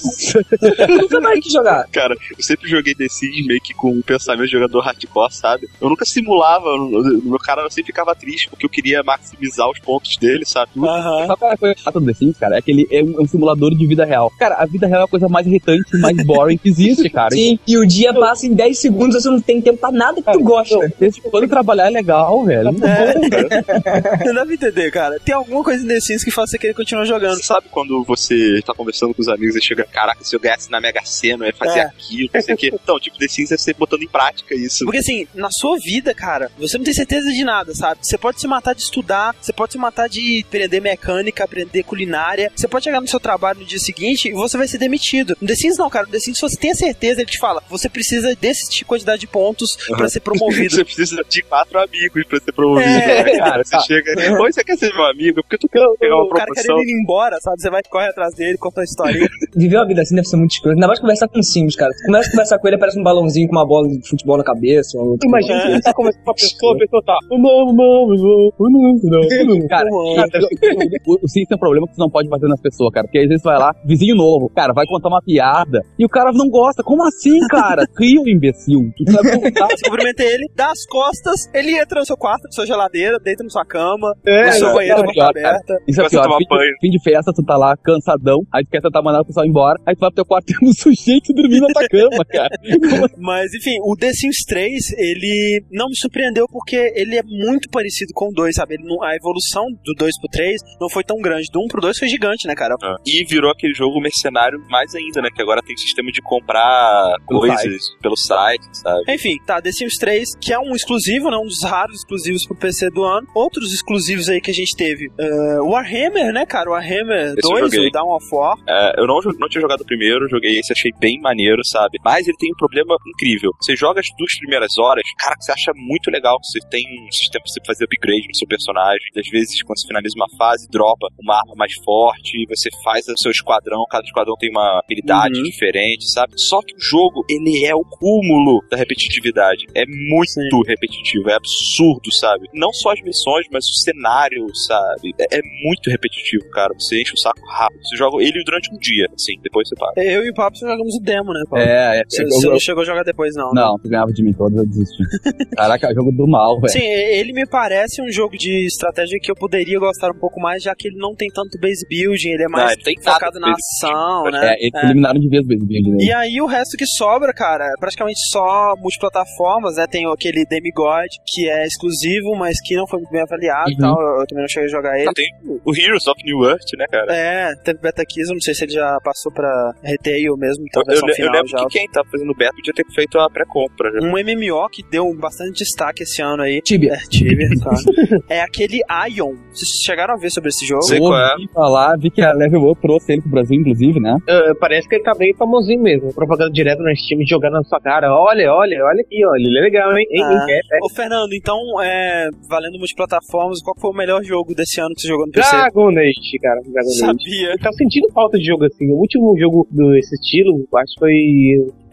Eu nunca mais quis jogar. Cara, eu sempre joguei The Sims meio que com o pensamento de jogador hardcore, sabe? Eu nunca simulava, o meu cara sempre ficava triste porque eu queria maximizar os pontos dele, sabe? Aham. Sabe qual é a coisa chata do The Sims, cara? É que ele é um, é um simulador de vida real. Cara, a vida real é a coisa mais irritante, mais boring que existe, cara. Sim, e o dia passa em 10 segundos, você não tem tempo pra nada que tu gosta. Esse quando trabalhar é legal, velho. É. Não dá pra entender, cara. Tem alguma coisa em The Sims que faz você querer continuar continua jogando. Sabe quando você tá conversando com os amigos e chega, caraca, se eu ganhasse na Mega Sena, eu ia fazer É. aquilo, não sei o quê. Então, tipo, The Sims é você botando em prática isso. Porque assim, na sua vida, cara, você não tem certeza de nada, sabe? Você pode se matar de estudar, você pode se matar de aprender mecânica, aprender culinária. Você pode chegar no seu trabalho no dia seguinte e você vai ser demitido. No The Sims não, cara. No The Sims, se você tem a certeza, ele te fala, você precisa desse tipo de quantidade de pontos pra ser promovido. Você precisa de quatro amigos pra ser promovido, É, né, cara? Você chega, oi, você quer ser meu amigo? Porque tu quer pegar uma o cara promoção. querendo ir embora, sabe? Você vai correr atrás dele, conta a historinha. Viver uma vida assim deve ser muito escuro. Ainda mais conversar com o Sims, cara. Tu começa a conversar com ele, parece um balãozinho com uma bola de futebol na cabeça. Imagina É. que você conversa com a pessoa, a pessoa tá. "Oh, não, não, não, não, não, não." Cara, o, o Sims tem um problema que você não pode bater nas pessoas, cara. Porque às vezes você vai lá, vizinho novo, cara, vai contar uma piada e o cara não gosta. Como assim, cara? Cria um imbecil. Tu vai perguntar, Você cumprimenta ele, dá as costas, ele entra no seu quarto, na sua geladeira, deita na sua cama, É, no seu não, banheiro, pior, cara. aberta. Isso é pior. tomar Fim fim de festa, tu tá lá cansadão, aí tu quer tentar mandar o pessoal embora, aí tu vai pro teu quarto e tem um sujeito dormindo na tua cama, cara. Mas, enfim, o The Sims 3, ele não me surpreendeu porque ele é muito parecido com o 2, sabe? Ele não- a evolução do 2 pro 3 não foi tão grande. Do 1 pro 2 foi gigante, né, cara? E virou aquele jogo mercenário mais ainda, né? Que agora tem sistema de comprar Pelo coisas pelo site, sabe? Enfim, tá, The Sims 3, que é um exclusivo, né? Um dos raros exclusivos pro PC do ano. Outros exclusivos aí que a gente teve. eh, Warhammer, né, cara? Warhammer Eu 2, joguei. o Dawn of War. É, eu não, não tinha jogado o primeiro, joguei esse, achei bem maneiro, sabe? Mas ele tem um problema incrível. Você joga as duas primeiras horas, cara, você acha muito legal. Você tem um sistema pra você fazer upgrade no seu personagem. Às vezes, quando você finaliza uma fase, dropa uma arma mais forte, você faz o seu esquadrão, cada esquadrão tem uma habilidade Uhum. diferente, sabe? Só que o jogo, ele é o cúmulo da repetitividade. É muito Sim. repetitivo, é absurdo, sabe? Não só as missões, mas o cenário, sabe? É, é muito repetitivo, cara. Você enche o saco rápido. Você joga ele durante um dia, assim, depois você para. Eu e o Papo jogamos o demo, né? É, é. Você eu- você eu- não chegou a jogar depois, não. né? não, tu ganhava de mim todos, eu desisti. Caraca, é o jogo do mal, velho. Sim, ele me parece um jogo de estratégia que eu poderia gostar um pouco mais, já que ele não tem tanto base building, ele é mais Não, focado na ação, building. né? É, eles eliminaram de vez o Base Building, né? E aí o resto que sobra, cara, é praticamente só multiplataformas, né? Tem aquele Demigod, que é exclusivo, mas que não foi muito bem avaliado e Uhum. tal. Eu, eu também não cheguei a jogar ele. Não, tem o Heroes of New Earth, né, cara? É, teve Beta Kiss, eu não sei se ele já passou pra retail mesmo, então eu, versão eu, eu final lembro já. que quem tava fazendo beta podia ter feito a pré-compra. Um MMO que deu bastante destaque esse ano aí. Tibia. É, Tibia, claro. é aquele Ion. Vocês chegaram a ver sobre esse jogo? Sei Eu qual é. ouvi falar, vi que a Level Up trouxe ele pro Brasil, inclusive, né? Ah, parece que ele tá bem famosinho mesmo. Propaganda direto no Steam, jogando na sua cara. Olha, olha, olha aqui, olha. Ele é legal, hein? hein, Ah. hein? É, é. Ô, Fernando, então, é, valendo multiplataformas, qual foi o melhor jogo desse ano que você jogou no PC? Dragon Age, cara. Dragon Age. Sabia. Eu tava sentindo falta de jogo assim. O último jogo desse estilo, acho que foi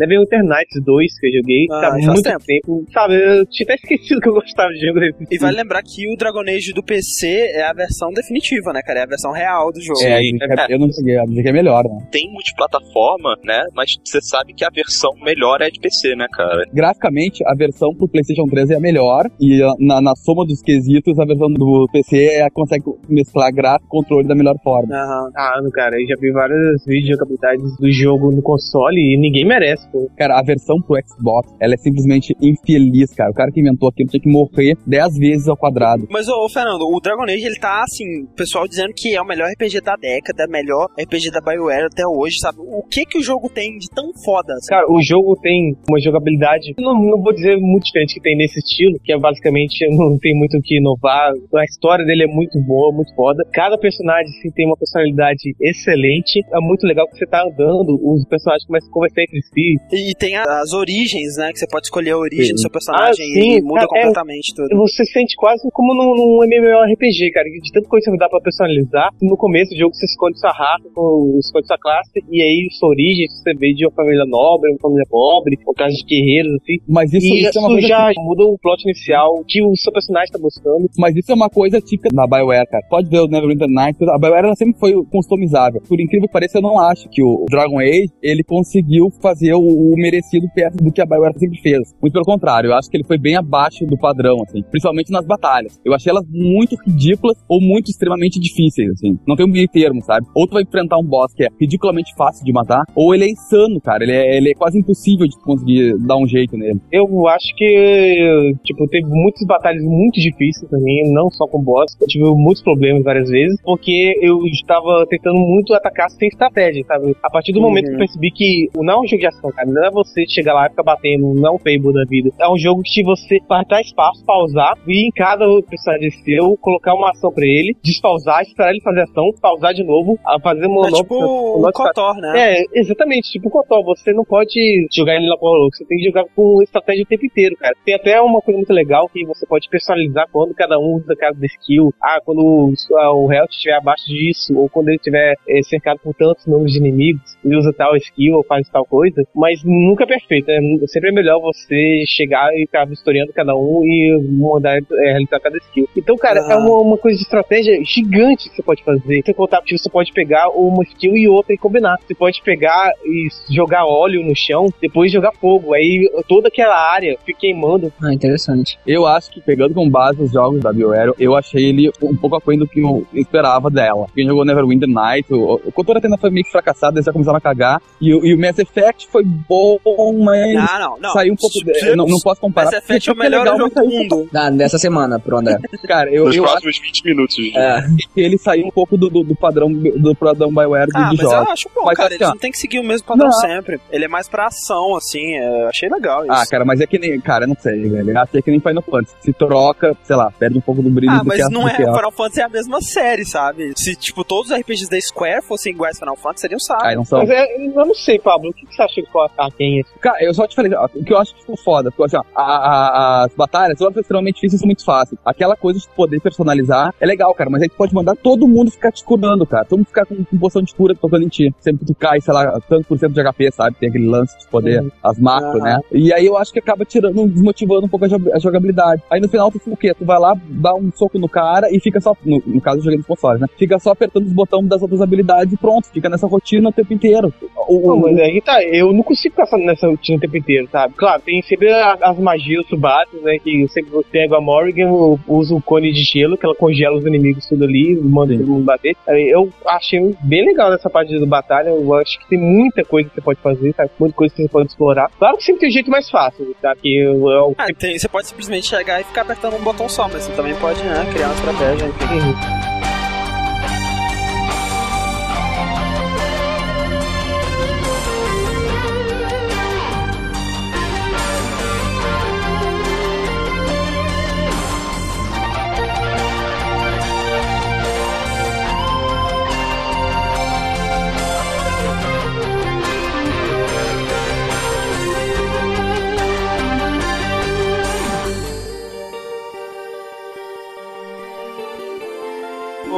Neverwinter Nights 2 que eu joguei. Ah, tá faz muito tempo. tempo. Sabe, eu tinha até esquecido que eu gostava de jogo desse E vale lembrar que o Dragon Age do PC é a versão definitiva, né, cara? É a versão real do jogo. É, Sim. eu não cheguei, eu dizer que é melhor, né? Tem multiplataforma, né? Mas você sabe que a versão melhor é de PC, né, cara? Graficamente, a versão pro PlayStation 3 é a melhor, e ah, na, na soma dos quesitos, a versão do PC é, consegue mesclar gráfico e controle da melhor forma. Aham. Ah, cara, eu já vi vários vídeos de jogabilidades do jogo no console e ninguém merece, Cara, a versão pro Xbox, ela é simplesmente infeliz, cara. O cara que inventou aquilo tinha que morrer 10 vezes ao quadrado. Mas, ô, Fernando, o Dragon Age, ele tá, assim, o pessoal dizendo que é o melhor RPG da década, é o melhor RPG da BioWare até hoje, sabe? O que que o jogo tem de tão foda? assim? Cara, o jogo tem uma jogabilidade, não, não vou dizer muito diferente que tem nesse estilo, que é basicamente não tem muito o que inovar. A história dele é muito boa, muito foda. Cada personagem assim, tem uma personalidade excelente. É muito legal que você tá andando, os personagens começam a conversar entre si. E tem a- as origens, né? Que você pode escolher a origem Sim. do seu personagem Ah, sim, e muda cara, é- completamente tudo. Você sente quase como num, num MMORPG, cara. De tanta coisa que dá pra personalizar. No começo do jogo você escolhe sua raça, ou escolhe sua classe, e aí sua origem você vê de uma família nobre, uma família pobre, ou caso de guerreiros, assim. Mas isso, e isso é uma coisa já muda o plot inicial que o seu personagem tá buscando. Mas isso é uma coisa típica da BioWare, cara. Pode ver o Neverwinter Nights, a BioWare ela sempre foi customizável. Por incrível que pareça, eu não acho que o Dragon Age, ele conseguiu fazer o o, merecido perto do que a BioWare sempre fez. Muito pelo contrário, eu acho que ele foi bem abaixo do padrão, assim, principalmente nas batalhas. Eu achei elas muito ridículas ou muito extremamente difíceis, assim. Não tem um meio termo, sabe? Ou tu vai enfrentar um boss que é ridiculamente fácil de matar, ou ele é insano, cara. Ele é, ele é quase impossível de conseguir dar um jeito nele. Eu acho que, tipo, teve muitas batalhas muito difíceis também, não só com boss. Eu tive muitos problemas várias vezes, porque eu estava tentando muito atacar sem estratégia, sabe? A partir do momento que eu percebi que não é um jogo de ação, cara, não é você chegar lá e ficar batendo, não é um Fable da vida. É um jogo que você vai dar espaço, pausar, e em cada personagem seu, colocar uma ação pra ele, despausar, esperar ele fazer ação, pausar de novo, fazer É monótono. tipo o Kotor, né? É, exatamente, tipo o Kotor, você não pode jogar ele lá com louco, você tem que jogar com estratégia o tempo inteiro, cara. Tem até uma coisa muito legal que você pode personalizar quando cada um usa cada skill. Ah, quando o, ah, o health estiver abaixo disso, ou quando ele estiver eh, cercado por tantos números de inimigos, ele usa tal skill ou faz tal coisa, mas nunca é perfeito, né? Sempre é melhor você chegar e ficar vistoriando cada um e mandar eh, realizar cada skill. Então, cara, Ah. é uma, uma coisa de estratégia gigante que você pode fazer. Sem contar que você pode pegar uma skill e outra e combinar. Você pode pegar e jogar óleo no chão, depois jogar fogo. Aí toda aquela área fica queimando. Ah, interessante. Eu acho que, pegando como base os jogos da BioWare, eu achei ele um pouco aquém do que eu esperava dela. Quem jogou Neverwinter Night, o, o Kotor ainda foi meio que fracassado, eles já começaram a cagar. E, o- e o Mass Effect foi bom, mas Ah, não, não. saiu um pouco... de- não, não posso comparar. Mass Effect é o melhor legal, jogo do mundo. Da, dessa semana, pro André. Cara, eu, Nos eu acho próximos 20 minutos. É. que ele saiu um pouco do, do, do padrão do padrão BioWare de, Ah, de mas jogos. eu acho bom, Mas cara. assim, Eles ó. não tem que seguir o mesmo padrão Não. sempre. Ele é mais pra ação, assim. é, Eu achei legal isso. Ah, cara, mas é que nem. Cara, eu não sei, velho. Achei que nem Final Fantasy. Se troca, sei lá, perde um pouco do brilho Ah, do mas que a- não do é. que a- Final Fantasy é a mesma série, sabe? Se, tipo, todos os RPGs da Square fossem iguais a Final Fantasy, seriam saco. Ah, não são. Mas é, eu não sei, Pablo, o que que você acha que ficou aquém? Cara, eu só te falei, ó, o que eu acho que ficou foda, porque assim, ó, a- a- as batalhas, são extremamente difíceis são muito fáceis. Aquela coisa de poder personalizar é legal, cara, mas aí tu pode mandar todo mundo ficar te curando, cara. Todo mundo ficar com, com poção de cura tocando em ti. Sempre que tu cai, sei lá, tanto por cento de HP, sabe? Tem aquele lance de poder, Uhum. as macros, Aham. né? E aí eu acho que acaba tirando, desmotivando um pouco a, jo- a jogabilidade. Aí no final tu fica o quê? Tu vai lá, dá um soco no cara e fica só, no, no caso eu joguei nos consoles, né? Fica só apertando os botões das outras habilidades e pronto, fica nessa rotina o tempo inteiro. O, Não, mas aí tá, eu não consigo ficar nessa rotina o tempo inteiro, sabe? Claro, tem sempre as magias, os subatos, né? Que eu sempre pego a Morrigan, uso o cone de gelo, que ela congela os inimigos tudo ali, manda todo mundo bater. Eu achei bem legal nessa parte da batalha, eu acho que tem muita coisa que você pode fazer, sabe? Muita coisa que você pode explorar. Claro que sempre tem um jeito mais fácil, tá? Que eu, eu, Ah, tem- você pode simplesmente chegar e ficar apertando um botão só, mas você também pode, né, criar uma estratégia. enfim.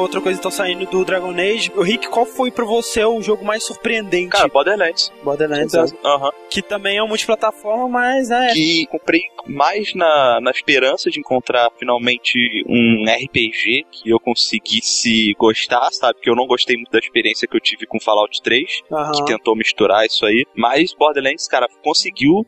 Outra coisa tá saindo do Dragon Age. O Rick, qual foi pra você o jogo mais surpreendente? Cara, Borderlands. Borderlands, né? Aham. que também é um multiplataforma, mas né, Que comprei mais na, na esperança de encontrar finalmente um RPG que eu conseguisse gostar, sabe? Que eu não gostei muito da experiência que eu tive com Fallout 3, aham. que tentou misturar isso aí. Mas Borderlands, cara, conseguiu.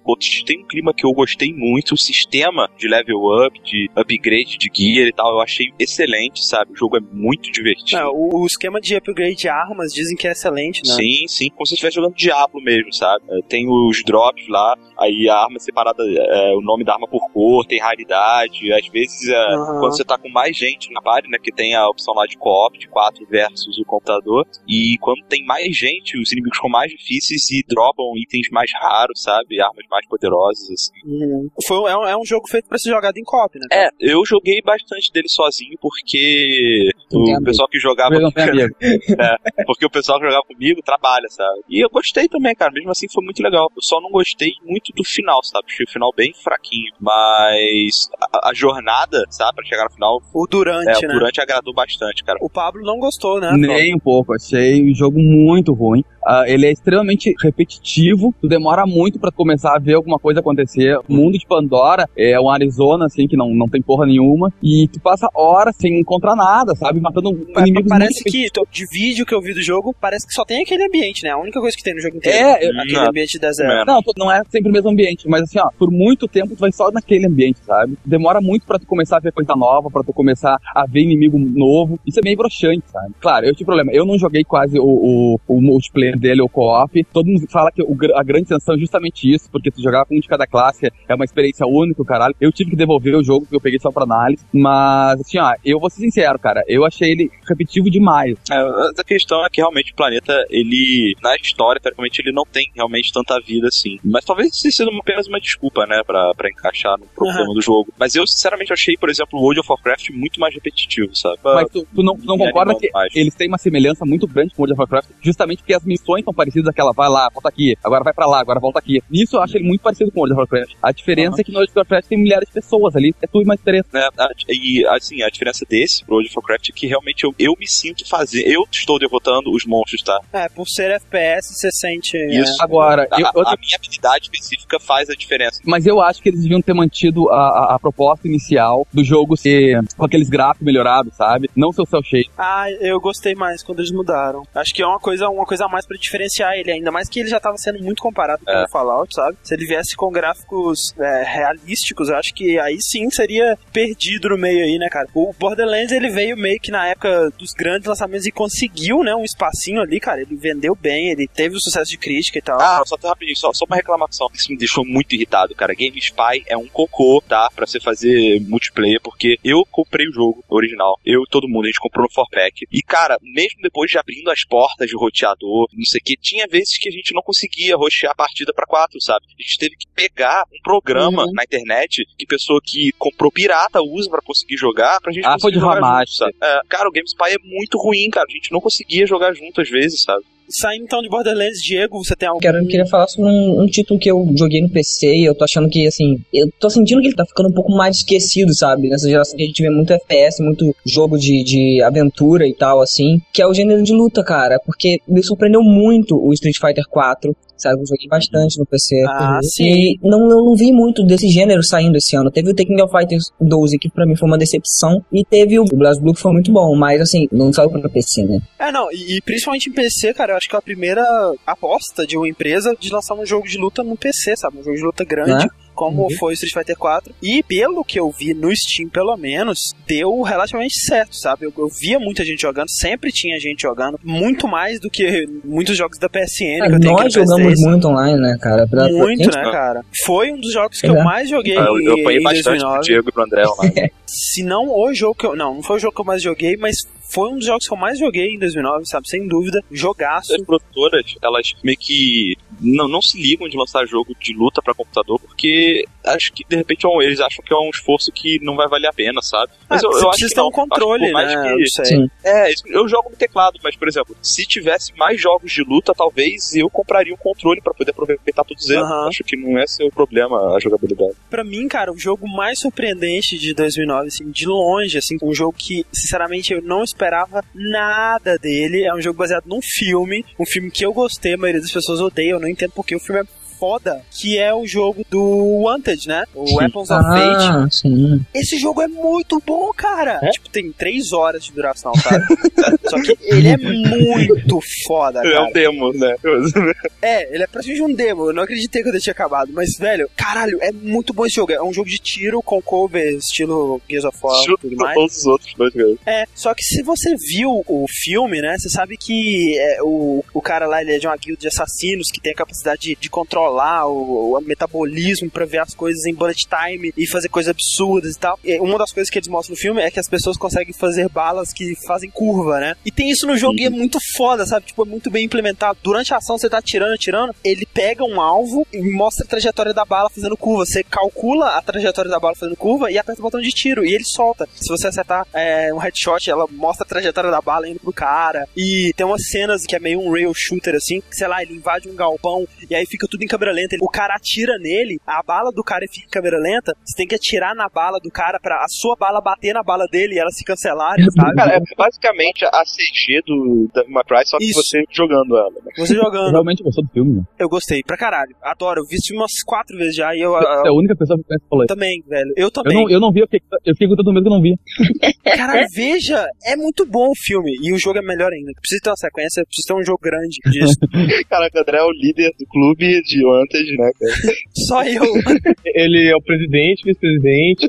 Tem um clima que eu gostei muito. O sistema de level up, de upgrade de gear e tal, eu achei excelente, sabe? O jogo é muito divertido. É, o, o esquema de upgrade de armas dizem que é excelente, né? Sim, sim, como se você estivesse jogando Diablo mesmo, sabe? É, Tem os drops lá, aí a arma separada, é, o nome da arma por cor, tem raridade. Às vezes, é, Aham. quando você tá com mais gente na party, né? Que tem a opção lá de co-op, de 4 versus o computador. E quando tem mais gente, os inimigos ficam mais difíceis e dropam itens mais raros, sabe? Armas mais poderosas, assim. Uhum. Foi, é, um, é um jogo feito pra ser jogado em co-op, né? É, eu joguei bastante dele sozinho porque Não tem o pessoal que jogava. Amigo. Porque o pessoal que jogava comigo trabalha, sabe? E eu gostei também, cara. Mesmo assim foi muito legal. Eu só não gostei muito do final, sabe? Achei o final bem fraquinho. Mas a, a jornada, sabe? Pra chegar no final, O Durante, é, o né? Durante agradou bastante, cara. O Pablo não gostou, né? Nem um pouco, achei o jogo muito ruim. Ah, ele é extremamente repetitivo, tu demora muito pra começar a ver alguma coisa acontecer. O mundo de Pandora é um Arizona, assim, que não, não tem porra nenhuma, e tu passa horas sem encontrar nada, sabe? Matando Pa- inimigos Parece que, de vídeo que eu vi do jogo, parece que só tem aquele ambiente, né? A única coisa que tem no jogo inteiro. É, eu- aquele Não. ambiente deserto. É. Não, não é sempre o mesmo ambiente, mas assim, ó, por muito tempo tu vai só naquele ambiente, sabe? Demora muito pra tu começar a ver coisa nova, pra tu começar a ver inimigo novo. Isso é meio broxante, sabe? Claro, eu tive problema. Eu não joguei quase o, o, o multiplayer dele, o co-op. Todo mundo fala que o a grande sensação é justamente isso, porque tu jogar com um de cada classe é uma experiência única, o caralho. Eu tive que devolver o jogo, porque eu peguei só pra análise. Mas, assim, ó, eu vou ser sincero, cara. Eu achei ele repetitivo demais. É, a questão é que realmente o planeta, ele, na história, teoricamente, ele não tem realmente tanta vida assim. Mas talvez isso sido apenas uma desculpa, né, pra, pra encaixar no problema do jogo. Mas eu, sinceramente, achei, por exemplo, o World of Warcraft muito mais repetitivo, sabe? Mas tu, tu não, tu não concorda que mais. eles têm uma semelhança muito grande com World of Warcraft, justamente porque as missões são parecidas aquela, vai lá, volta aqui, agora vai pra lá, agora volta aqui. Nisso eu acho ele muito parecido com World of Warcraft. A diferença é que no World of Warcraft tem milhares de pessoas ali, é tu e mais três. né, e assim, a diferença desse pro World of Warcraft é que realmente eu, eu me sinto fazer, eu estou derrotando os monstros, tá? É, por ser FPS, você sente. é, Isso. Agora, A, eu- a outra- minha habilidade específica faz a diferença. mas eu acho que eles deviam ter mantido a, a- a proposta inicial do jogo ser com aqueles gráficos melhorados, sabe? Não seu cel shade. Ah, eu gostei mais quando eles mudaram. Acho que é uma coisa, uma coisa a mais pra diferenciar ele, ainda mais que ele já tava sendo muito comparado com É. o Fallout, sabe? Se ele viesse com gráficos é, realísticos, eu acho que aí sim seria perdido no meio aí, né, cara? O Borderlands ele veio meio que na época dos grandes lançamentos e conseguiu, né, um espacinho ali, cara. Ele vendeu bem, ele teve o sucesso de crítica e tal. Ah, só tá rapidinho, só, só uma reclamação. Isso me deixou muito irritado, cara. Game Spy é um cocô, tá? Pra você fazer multiplayer, porque eu comprei o jogo original. Eu e todo mundo, a gente comprou no 4Pack. E, cara, mesmo depois de abrindo as portas de roteador, não sei o que, tinha vezes que a gente não conseguia rotear a partida pra 4, sabe? A gente teve que pegar um programa Uhum. na internet que pessoa que comprou pirata usa pra conseguir jogar, pra gente Ah, foi conseguir de jogar junto, sabe? É, cara, o Game Spy é muito ruim, cara. A gente não conseguia jogar junto às vezes, sabe? Saindo então de Borderlands, Diego, você tem algo. Quero, queria falar sobre um, um título que eu joguei no PC e eu tô achando que, assim, eu tô sentindo que ele tá ficando um pouco mais esquecido, sabe? Nessa geração que a gente vê muito FPS, muito jogo de, de aventura e tal, assim, que é o gênero de luta, cara, porque me surpreendeu muito o Street Fighter 4. Sabe, eu joguei bastante no PC. Ah, sim. E não, não, não vi muito desse gênero saindo esse ano. Teve o Tekken of Fighters 12, que pra mim foi uma decepção. E teve o BlazBlue, que foi muito bom. Mas, assim, não saiu pra PC, né? É, não, e, e principalmente em PC, cara, eu acho que é a primeira aposta de uma empresa de lançar um jogo de luta no PC, sabe? Um jogo de luta grande. Né? Como Uhum. foi o Street Fighter 4. E pelo que eu vi no Steam, pelo menos, deu relativamente certo, sabe? Eu, eu via muita gente jogando, sempre tinha gente jogando, muito mais do que muitos jogos da PSN que eu tenho Nós jogamos muito online, né, cara? Pra- Muito, gente- né, cara? Foi um dos jogos que É. eu mais joguei Ah, eu, eu apanhei em bastante pro 2009. Diego e pro André lá. Se não o jogo que eu. Não, não foi o jogo que eu mais joguei, mas foi um dos jogos que eu mais joguei em 2009, sabe? Sem dúvida. Jogaço. As produtoras, elas meio que não, não se ligam de lançar jogo de luta pra computador, porque acho que de repente é um- eles acham que é um esforço que não vai valer a pena, sabe? Ah, você acho precisa que ter não. um Acho que controle, por mais né? que- Isso aí. Sim. É, eu jogo no teclado, mas, por exemplo, se tivesse mais jogos de luta, talvez eu compraria um controle pra poder aproveitar todos eles. Aham. Acho que não é seu problema a jogabilidade. Pra mim, cara, o jogo mais surpreendente de 2009, assim, de longe, assim, um jogo que, sinceramente, eu não esperava nada dele. É um jogo baseado num filme, um filme que eu gostei, a maioria das pessoas odeia, eu não entendo porque o filme é foda, que é o jogo do Wanted, né? O Weapons of Fate. Ah, sim. Esse jogo é muito bom, cara. Tipo, tem três horas de duração, sabe? Só que ele é muito foda, É cara. um demo, né? É, ele é praticamente um demo. Eu não acreditei quando ele tinha acabado. Mas, velho, caralho, é muito bom esse jogo. É um jogo de tiro com cover, estilo Gears of War e Chuta tudo mais. todos os outros dois jogos. É, só que se você viu o filme, né, você sabe que é, o, o cara lá, ele é de uma guilda de assassinos que tem a capacidade de, de controlar o, o metabolismo pra ver as coisas em bullet time e fazer coisas absurdas e tal. E uma das coisas que eles mostram no filme é que as pessoas conseguem fazer balas que fazem curva, né? E tem isso no jogo e é muito foda, sabe? Tipo, é muito bem implementado. Durante a ação, você tá atirando, atirando, ele pega um alvo e mostra a trajetória da bala fazendo curva. Você calcula a trajetória da bala fazendo curva e aperta o botão de tiro e ele solta. Se você acertar é, um headshot, ela mostra a trajetória da bala indo pro cara. E tem umas cenas que é meio um rail shooter assim, que sei lá, ele invade um galpão e aí fica tudo em câmera lenta. O cara atira nele, a bala do cara fica em câmera lenta. Você tem que atirar na bala do cara pra a sua bala bater na bala dele e elas se cancelarem, sabe? Cara, é basicamente a CG do Devil May Cry, só que Isso. você jogando ela. Né? Você Eu jogando. realmente gostou do filme, né? Eu gostei pra caralho. Adoro. Eu vi esse filme umas quatro vezes já e eu, Você é a única pessoa que conhece que falou isso. também, velho. Eu Eu também. não, eu não vi, eu fiquei, eu fiquei com tanto medo que eu não vi. Caralho, veja, é muito bom o filme. E o jogo é melhor ainda. Precisa ter uma sequência, precisa ter um jogo grande disso. Caraca, o André é o líder do clube de Wanted, né, cara? Só eu. Ele é o presidente, vice-presidente.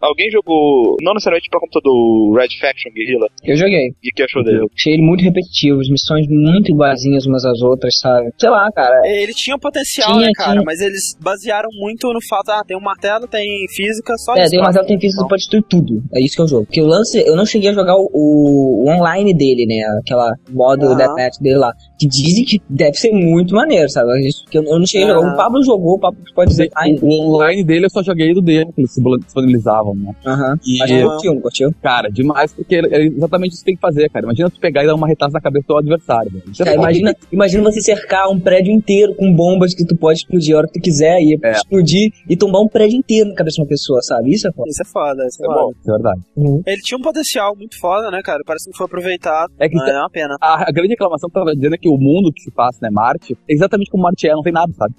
Alguém jogou, não necessariamente pra computador, Red Faction Guerrilla? Eu joguei. E o que achou dele? Achei ele muito repetitivo, as missões muito iguaizinhas umas às outras, sabe? Sei lá, cara. Ele tinha potencial, Tinha, né, cara? tinha. Mas eles basearam muito no fato, ah, tem um martelo, tem física, só É, tem o martelo, tem física, você pode destruir tudo. É isso que é o jogo. Porque o lance, eu não cheguei a jogar o, o- online dele, né? Aquela modo Aham. deathmatch dele lá. Que dizem que deve ser muito maneiro, sabe? Isso que eu, eu não cheguei a jogar. O Pablo jogou, o Pablo pode dizer. O, o online dele eu só joguei do dele, que eles disponibilizavam, né? Aham. Mas não curtiu, não curtiu? cara, demais, porque é exatamente isso que tem que fazer, cara. Imagina tu pegar e dar uma retaça na cabeça do adversário, Cara, imagina, imagina você cercar um prédio inteiro com bombas que tu pode explodir a hora que tu quiser e É. explodir e tombar um prédio inteiro na cabeça de uma pessoa, sabe? Isso é foda. Isso é foda, isso é, É foda. bom. Isso é verdade. Ele tinha um potencial muito foda, né, cara? Parece que não foi aproveitado. É que Não, é uma pena. a, a grande reclamação que eu tava dizendo é que o mundo que se passa, né, Marte, é exatamente como Marte é, não tem nada, sabe?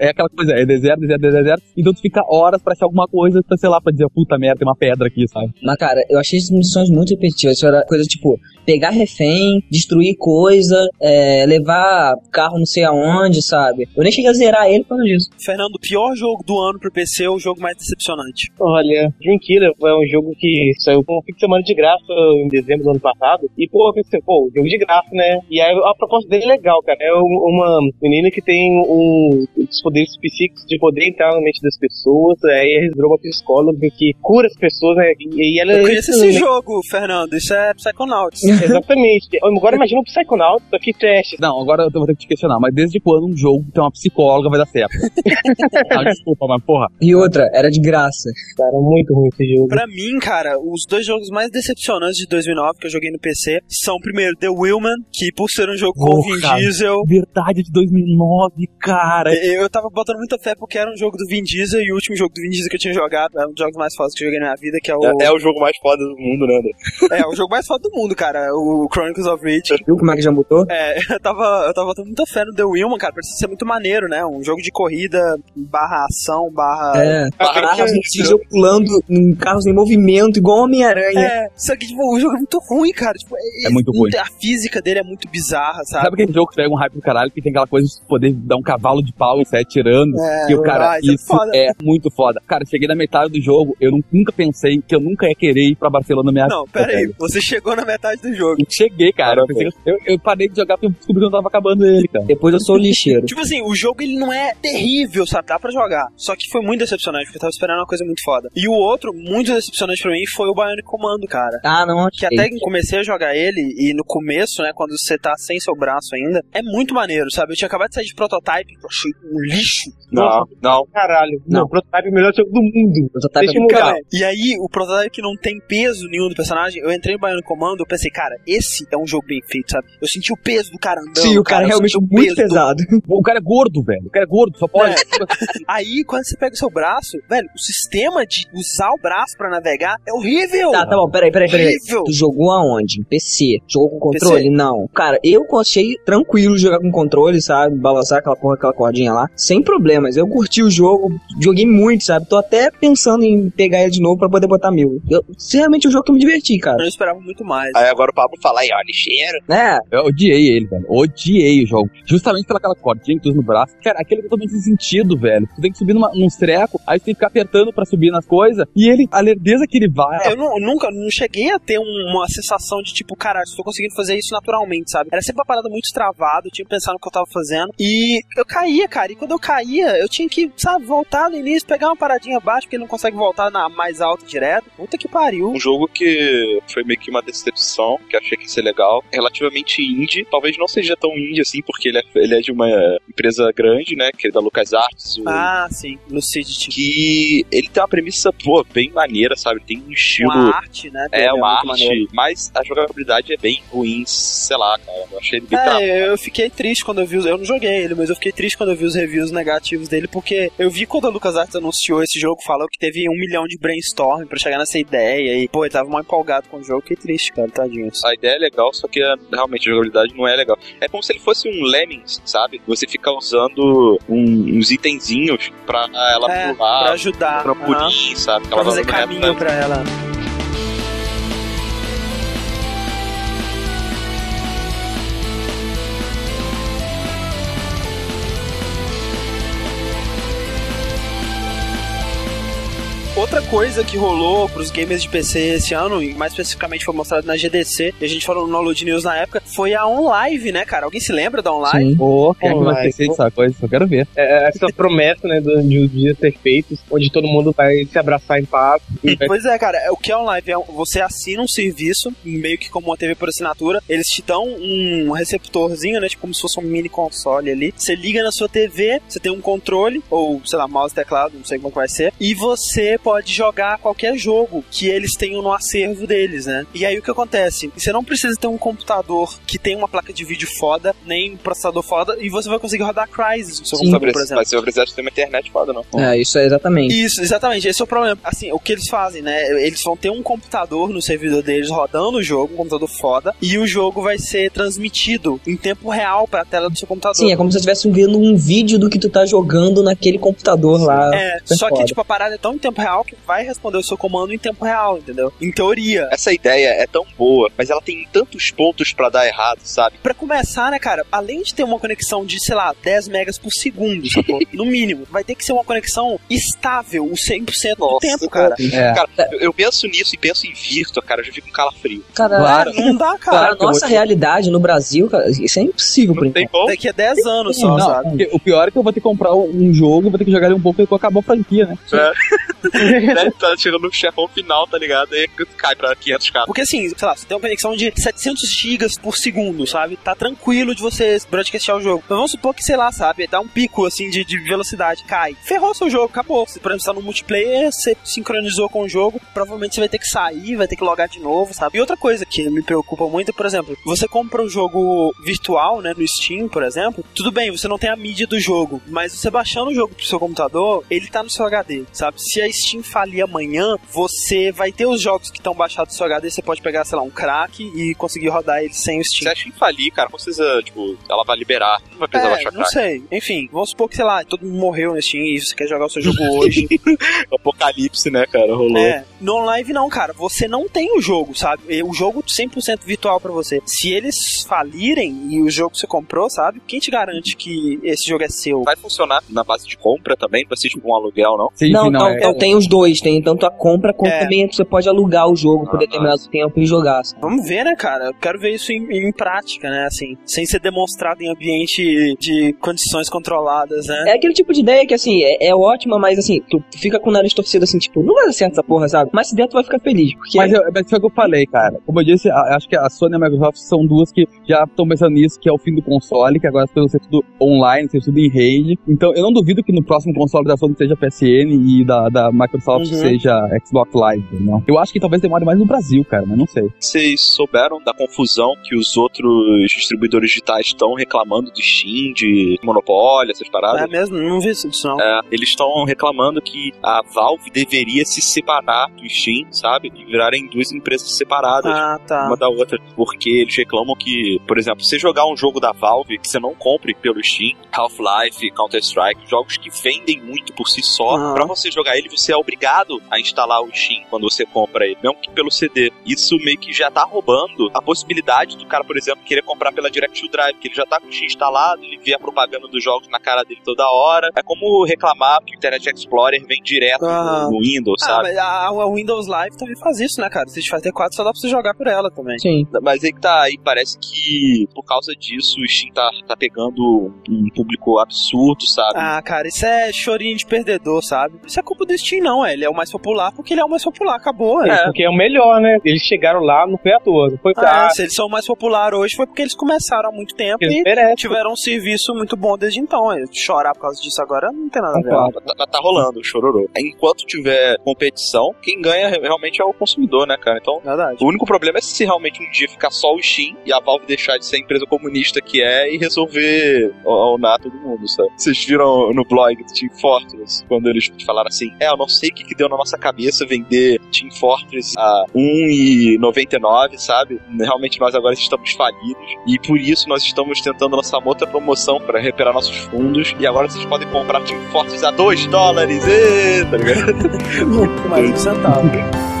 É, é aquela coisa, é deserto, deserto, deserto. Então tu fica horas pra achar alguma coisa, pra, sei lá, pra dizer, puta merda, tem uma pedra aqui, sabe? Mas, cara, eu achei essas missões muito repetitivas. Isso era coisa tipo, pegar refém, destruir coisa, é, levar carro não sei aonde, sabe? Eu nem cheguei a zerar ele por causa disso. Fernando, o pior jogo do ano pro PC é o jogo mais decepcionante. Olha, Dream Killer é um jogo que saiu com um fim de semana de graça em dezembro do ano passado. E, pô, eu pensei, pô, jogo de graça, né? E aí a proposta dele é legal, cara. É um- uma menina que tem um, os poderes psíquicos de poder entrar na mente das pessoas. Aí eles virou uma psicóloga que cura as pessoas, né? E, e ela Eu conheço ensina, esse né? jogo, Fernando. Isso é Psychonauts. Exatamente. Agora imagina um Psychonaut, só que trash. Não, agora eu vou ter que te questionar, mas desde quando um jogo tem uma psicóloga vai dar certo? ah, desculpa, mas porra. E outra, era de graça. Cara, muito ruim esse jogo. Pra mim, cara, os dois jogos mais decepcionantes de 2009 que eu joguei no PC são, primeiro, The Willman, que por ser um jogo com o Vin. Diesel, Verdade de 2009, cara. eu eu tava botando muita fé porque era um jogo do Vin Diesel e o último jogo do Vin Diesel que eu tinha jogado é um dos jogos mais fodas que eu joguei na minha vida, que é o. É, é o jogo mais foda do mundo, né, André? É, o jogo mais foda do mundo, cara. O Chronicles of Ridge. Viu como é que já botou? É, eu tava, eu tava muita fé no The Willman, cara. Parece ser muito maneiro, né? Um jogo de corrida, barra ação, barra. É, carros que- no diesel pulando em carros em movimento, igual Homem-Aranha. É, só que, tipo, o jogo é muito ruim, cara. Tipo, É muito ruim. A física dele é muito bizarra, sabe? Sabe aquele jogo que pega um hype do caralho que tem aquela coisa de poder dar um cavalo de pau e sair atirando? É, e o cara, ah, isso é isso foda. é muito foda. Cara, cheguei na metade do jogo, eu nu- nunca pensei que eu nunca ia querer ir pra Barcelona na minha Não, pera aí. Você chegou na metade do jogo. Eu Cheguei, cara. Eu, eu, eu parei de jogar porque eu descobri que eu tava acabando ele, cara. Depois eu sou o lixeiro. Tipo assim, o jogo ele não é terrível, sabe? Dá pra jogar. Só que foi muito decepcionante, porque eu tava esperando uma coisa muito foda. E o outro, muito decepcionante pra mim, foi o Bionic Commando, cara. Ah, não, Que até que comecei a jogar ele, e no começo, né, quando você tá sem seu braço ainda, é muito maneiro, sabe? Eu tinha acabado de sair de prototype, eu achei um lixo. Não, não. Caralho. Não. Não, o prototype é o melhor jogo do mundo. Prototype Deixa é eu mudar. Cara, e aí, o prototype que não tem peso nenhum do personagem, eu entrei no Bionic Commando, eu pensei, cara, esse é um jogo bem feito, sabe? Eu senti o peso do cara andando. Sim, o cara é realmente o muito peso do- pesado. O cara é gordo, velho. O cara é gordo, só pode. Aí, quando você pega o seu braço, velho, o sistema de usar o braço pra navegar é horrível. Tá, tá bom, peraí, peraí, peraí. Horrível. Tu jogou aonde? Em PC? Jogou com controle? PC. Não. Cara, eu achei tranquilo jogar com controle, sabe? Balançar aquela porra, aquela cordinha lá. Sem problemas. Eu curti o jogo, joguei muito, sabe? Tô até pensando em pegar ele de novo pra poder botar mil. Eu, realmente é um jogo que eu me diverti, cara. Eu esperava muito mais. Aí agora o Pablo fala aí, ó, lixeiro. É, Eu odiei ele, velho. Odiei o jogo. Justamente pelaquela cordinha que tu usa no braço. Cara, aquele que totalmente sem sentido, velho. Tu tem que subir numa, num treco, aí tu tem que ficar apertando pra subir nas coisas. E ele, a lerdeza que ele vai. Eu não- nunca, não cheguei a ter um- uma sensação de tipo, caralho, estou conseguindo fazer isso naturalmente, sabe? Era sempre uma parada muito travada, eu tinha que pensar no que eu tava fazendo. E eu caía, cara. E quando eu caía, eu tinha que, sabe, voltar no início, pegar uma paradinha abaixo, porque ele não consegue voltar na mais alta direto. Puta que pariu. Um jogo que foi meio que uma decepção, que achei que ia ser legal. Relativamente indie. Talvez não seja tão indie assim, porque ele é, ele é de uma empresa grande, né? Que é da LucasArts. o- Ah, sim, Lucidity. Que ele tem uma premissa, pô, bem maneira, sabe? Tem um estilo. Uma arte, né? É dele, uma arte, maneiro. mas a jogabilidade é bem ruim, sei lá, cara. Eu achei ele bizarro. É, eu fiquei triste quando eu vi os. Eu não joguei ele, mas eu fiquei triste quando eu vi os reviews negativos dele, porque eu vi quando a LucasArts anunciou esse jogo, falou que teve um milhão de brainstorm pra chegar nessa ideia, e, pô, ele tava mal empolgado com o jogo, fiquei triste, cara, tadinho. A ideia é legal, só que é, realmente a jogabilidade não é legal. É como se ele fosse um Lemmings, sabe? Você fica usando um- uns itenzinhos pra ela É, pular, pra ajudar. aham, trampolim, sabe? Que pra ela fazer caminho pra ela. Outra coisa que rolou pros gamers de PC esse ano, e mais especificamente foi mostrado na GDC, e a gente falou no Download News na época, foi a OnLive, né, cara? Alguém se lembra da OnLive? Sim. Pô, quem é que vai Online. esquecer dessa coisa? Só quero ver. É, essa promessa, né, do- de os dias perfeitos, onde todo mundo vai se abraçar em paz. E vai... Pois é, cara, é- o que é OnLive? É, você assina um serviço, meio que como uma TV por assinatura, eles te dão um receptorzinho, né, tipo como se fosse um mini console ali, você liga na sua TV, você tem um controle, ou, sei lá, mouse, teclado, não sei como que vai ser, e você pode jogar qualquer jogo que eles tenham no acervo deles, né? E aí o que acontece? Você não precisa ter um computador que tem uma placa de vídeo foda, nem um processador foda, e você vai conseguir rodar Crysis no seu Sim. computador, por exemplo. Mas você vai precisar de ter uma internet foda, não. É, isso é exatamente. Isso, exatamente, esse é o problema. Assim, o que eles fazem, né? Eles vão ter um computador no servidor deles rodando o jogo, um computador foda, e o jogo vai ser transmitido em tempo real pra tela do seu computador. Sim, é como se você estivesse vendo um vídeo do que tu tá jogando naquele computador lá. É, só que, foda. tipo, a parada é tão em tempo real que vai responder o seu comando em tempo real, entendeu? Em teoria. Essa ideia é tão boa, mas ela tem tantos pontos pra dar errado, sabe? Pra começar, né, cara, além de ter uma conexão de, sei lá, 10 megas por segundo, sacou? no mínimo, vai ter que ser uma conexão estável, o 100% do Nossa, tempo, cara. É. Cara, eu, eu penso nisso e penso em Virtua, cara, eu já fico com calafrio. Cara, Claro. Não dá, cara. nossa realidade no Brasil, cara, isso é impossível por Não tem enquanto. como. Daqui a 10 anos só, não, sabe? o pior é que eu vou ter que comprar um jogo, vou ter que jogar ele um pouco e acabou a franquia, né? né? Tá chegando no chefão final, tá ligado? Aí cai pra 500k. Porque assim, sei lá, você tem uma conexão de 700 gigas por segundo, sabe? Tá tranquilo de você broadcastear o jogo. Mas vamos supor que, sei lá, sabe, dá um pico assim de, de velocidade, cai. Ferrou seu jogo, acabou. Se, por exemplo, você tá no multiplayer, você sincronizou com o jogo, provavelmente você vai ter que sair, vai ter que logar de novo, sabe? E outra coisa que me preocupa muito, por exemplo, você compra um jogo virtual, né, no Steam, por exemplo, tudo bem, você não tem a mídia do jogo, mas você baixando o jogo pro seu computador, ele tá no seu HD, sabe? Se a Steam falir amanhã, você vai ter os jogos que estão baixados no seu HD, você pode pegar, sei lá, um crack e conseguir rodar eles sem o Você Steam. acha infalir, cara, não precisa, tipo, ela vai liberar, não vai precisar É, baixar não crack. sei. Enfim, vamos supor que, sei lá, todo mundo morreu no Steam e você quer jogar o seu jogo hoje. Apocalipse, né, cara, rolou. É, no online não, cara. Você não tem o jogo, sabe? O jogo 100% virtual pra você. Se eles falirem e o jogo que você comprou, sabe? Quem te garante que esse jogo é seu? Vai funcionar na base de compra também, vai ser tipo um aluguel, não? Sim, Não, não, é. então tem os dois, tem tanto a compra quanto É. também você pode alugar o jogo por Ah, determinado tempo e jogar. sabe? Vamos ver, né, cara? Eu quero ver isso em, em prática, né? Assim, sem ser demonstrado em ambiente de condições controladas, né? É aquele tipo de ideia que, assim, é, é ótima, mas, assim, tu fica com o nariz torcido, assim, tipo, não vai dar certo essa porra, sabe? Mas se der, tu vai ficar feliz, porque... Mas, eu, mas foi o que eu falei, cara. Como eu disse, a- acho que a Sony e a Microsoft são duas que já estão pensando nisso, que é o fim do console, que agora as coisas vão ser tudo online, ser tudo em rede. Então, eu não duvido que no próximo console da Sony seja PSN e da, da Microsoft Uhum. seja Xbox Live, não? Eu acho que talvez demore mais no Brasil, cara, mas não sei. Vocês souberam da confusão que os outros distribuidores digitais estão reclamando do Steam, de monopólio, essas paradas? É mesmo? Não vi isso não. É, eles estão reclamando que a Valve deveria se separar do Steam, sabe? E virarem duas empresas separadas. Ah, tá. Uma da outra, porque eles reclamam que, por exemplo, você jogar um jogo da Valve que você não compre pelo Steam, Half-Life, Counter-Strike, jogos que vendem muito por si só, Aham. pra você jogar ele, você é obrigado a instalar o Steam quando você compra ele, mesmo que pelo CD. Isso meio que já tá roubando a possibilidade do cara, por exemplo, querer comprar pela Direct to Drive, que ele já tá com o Steam instalado, ele vê a propaganda dos jogos na cara dele toda hora. É como reclamar que o Internet Explorer vem direto Aham. no Windows, Ah, sabe? mas a, Windows Live também faz isso, né, cara? Se Street Fighter 4 só dá pra você jogar por ela também. Sim. Mas aí que tá, aí parece que por causa disso o Steam tá, tá pegando um público absurdo, sabe? Ah, cara, isso é chorinho de perdedor, sabe? Isso é culpa do Steam, não, ele é o mais popular porque ele é o mais popular, acabou. É, porque é o melhor, né? Eles chegaram lá, não foi à toa. Não foi Ah, ah, se eles são o mais popular hoje foi porque eles começaram há muito tempo eles e merecem. tiveram um serviço muito bom desde então. Chorar por causa disso agora não tem nada a ver. Concordo. Tá, tá rolando, chororô. Enquanto tiver competição, quem ganha realmente é o consumidor, né, cara? Então, Verdade. o único problema é se realmente um dia ficar só o Steam e a Valve deixar de ser a empresa comunista que é e resolver aunar todo mundo, sabe? Vocês viram no blog do Team Fortress, quando eles falaram assim, é, eu não sei o que, que deu na nossa cabeça vender Team Fortress a 1,99, sabe? Realmente nós agora estamos falidos e por isso nós estamos tentando lançar uma outra promoção para recuperar nossos fundos e agora vocês podem comprar Team Fortress a 2 dólares, ê, tá ligado? Mais um centavo.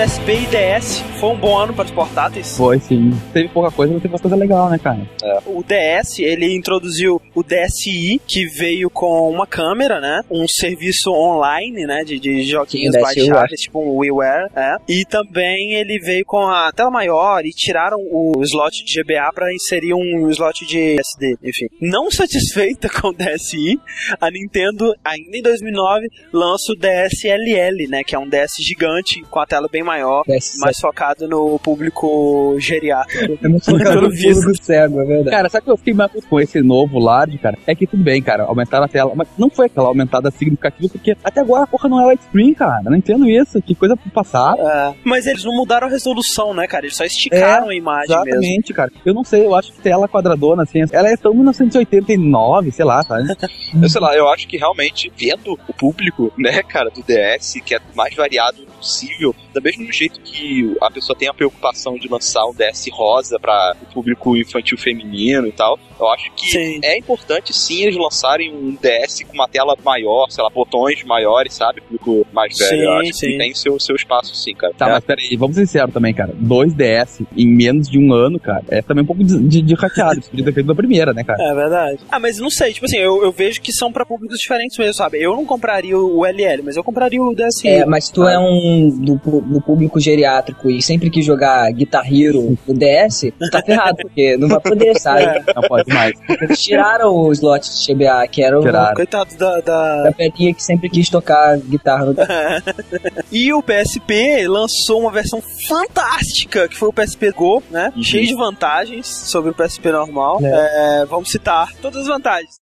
PSP e DS. Foi um bom ano para os portáteis. Foi sim. Teve pouca coisa, mas teve uma coisa legal, né, cara? O DS, ele introduziu o DSi, que veio com uma câmera, né? Um serviço online, né? De, de joguinhos baixáveis, tipo um WiiWare, é. E também ele veio com a tela maior e tiraram o slot de GBA para inserir um slot de SD, enfim. Não satisfeita com o DSi, a Nintendo, ainda em 2009, lança o DSLL, né? Que é um DS gigante com a tela bem maior, DS. mais focado no público geriátrico. É muito focado no do cego, é verdade. Cara, sabe o que eu fiquei mais com esse novo Large, cara? É que tudo bem, cara, aumentaram a tela, mas não foi aquela aumentada significativa, porque até agora a porra não é widescreen, cara. Não entendo isso, que coisa pro passado. É, mas eles não mudaram a resolução, né, cara? Eles só esticaram a imagem mesmo. Exatamente, cara. Eu não sei, eu acho que tela quadradona, assim, ela é tão 1989, sei lá, sabe? Eu sei lá, eu acho que realmente, vendo o público, né, cara, do DS, que é o mais variado possível, do mesmo jeito que a pessoa tem a preocupação de lançar um DS rosa para o público infantil feminino e tal, eu acho que Sim. é importante sim eles lançarem um DS com uma tela maior, sei lá, botões maiores, sabe? Público mais velho. Sim, eu acho sim. que tem seu, seu espaço sim, cara. Tá, É. mas peraí, vamos ser sinceros também, cara. Dois DS em menos de um ano, cara, é também um pouco de, de, de podia ter feito na primeira, né, cara? É verdade. Ah, mas não sei, tipo assim, eu, eu vejo que são pra públicos diferentes mesmo, sabe? Eu não compraria o LL, mas eu compraria o DSi. É, mas tu é um do, do público geriátrico e sempre quis jogar Guitar Hero no DS, tu tá ferrado, porque não vai poder, sabe? Não pode mais. Eles tiraram o slot de GBA, que era o Tiraram. Coitado da. da... da velhinha que sempre quis tocar guitarra no e o PSP lançou uma versão fantástica, que foi o PSP Go, né? Cheio de vantagens sobre o PSP normal. É, vamos citar todas as vantagens.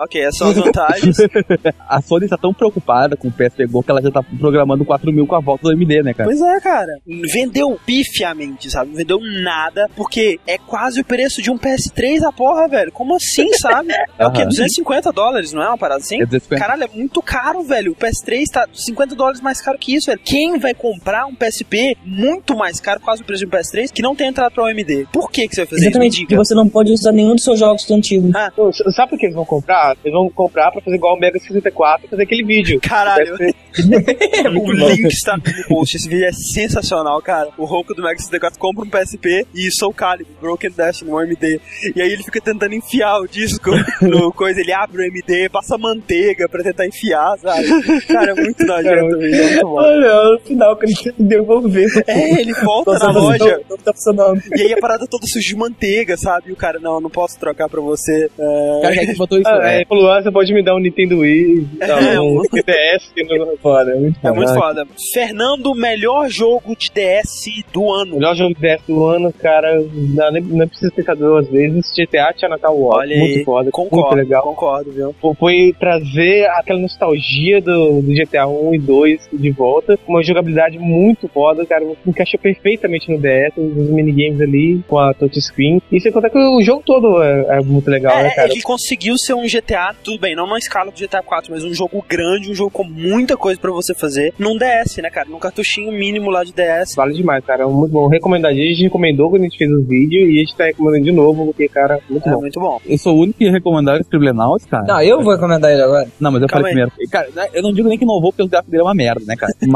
Ok, essas são as vantagens. A Sony tá tão preocupada com o PSP Go que ela já tá programando 4 mil com a volta do MD, né, cara? Pois é, cara. Vendeu pifiamente, sabe? Não vendeu nada, porque é quase o preço de um PS3 a porra, velho. Como assim, sabe? É o quê? Aham. 250 dólares, não é uma parada assim? É 250. Caralho, é muito caro, velho. O PS3 tá 50 dólares mais caro que isso, velho. Quem vai comprar um PSP muito mais caro, quase o preço de um PS3, que não tem entrada pra OMD? Por que, que você vai fazer Exatamente, isso? Me porque diga. você não pode usar nenhum dos seus jogos do antigo. Pô, s- Sabe por que eles vão comprar? Eles vão comprar pra fazer igual o Mega 64 e fazer aquele vídeo. Caralho, o link está no post. Esse vídeo é sensacional, cara. O Roku do Mega 64 compra um PSP e Soul Calibur, Broken Dash no AMD. E aí ele fica tentando enfiar o disco no coisa. Ele abre o AMD, passa manteiga pra tentar enfiar, sabe? Cara, é muito nojento, é muito bom. Olha, no final que ele tem que devolver. É, ele volta Nossa, na não- loja Não tá funcionando. e aí a parada toda suja de manteiga, sabe? E o cara, não, não posso trocar pra você. É... Cara, é que botou isso? Ah, É, falou, ah, você pode me dar um Nintendo Wii, tá, É, um DS, que não foda, é muito É foda. muito foda. Fernando, melhor jogo de DS do ano. Melhor jogo de DS do ano, cara, não, nem, não precisa pensar duas vezes. GTA Chinatown War, Olha muito aí, foda, concordo, muito legal. concordo, viu? Foi trazer aquela nostalgia do, do GTA 1 e 2 de volta, uma jogabilidade muito foda, cara, encaixou perfeitamente no DS, os minigames ali, com a touchscreen. E sem contar que o jogo todo é, é muito legal, né, É, cara? ele conseguiu ser um GTA, tudo bem, não na escala do GTA 4, mas um jogo grande, um jogo com muita coisa pra você fazer num DS, né, cara? Num cartuchinho mínimo lá de DS. Vale demais, cara. Muito bom. Recomendadinho. A gente recomendou quando a gente fez o vídeo e a gente tá recomendando de novo, porque, cara, muito É bom. muito bom. Eu sou o único que recomendar o Scribblenauts, cara. Não, eu vou recomendar ele agora. Não, mas eu Calma falei aí. primeiro. Cara, né, eu não digo nem que não vou, porque o gráfico dele é uma merda, né, cara? E a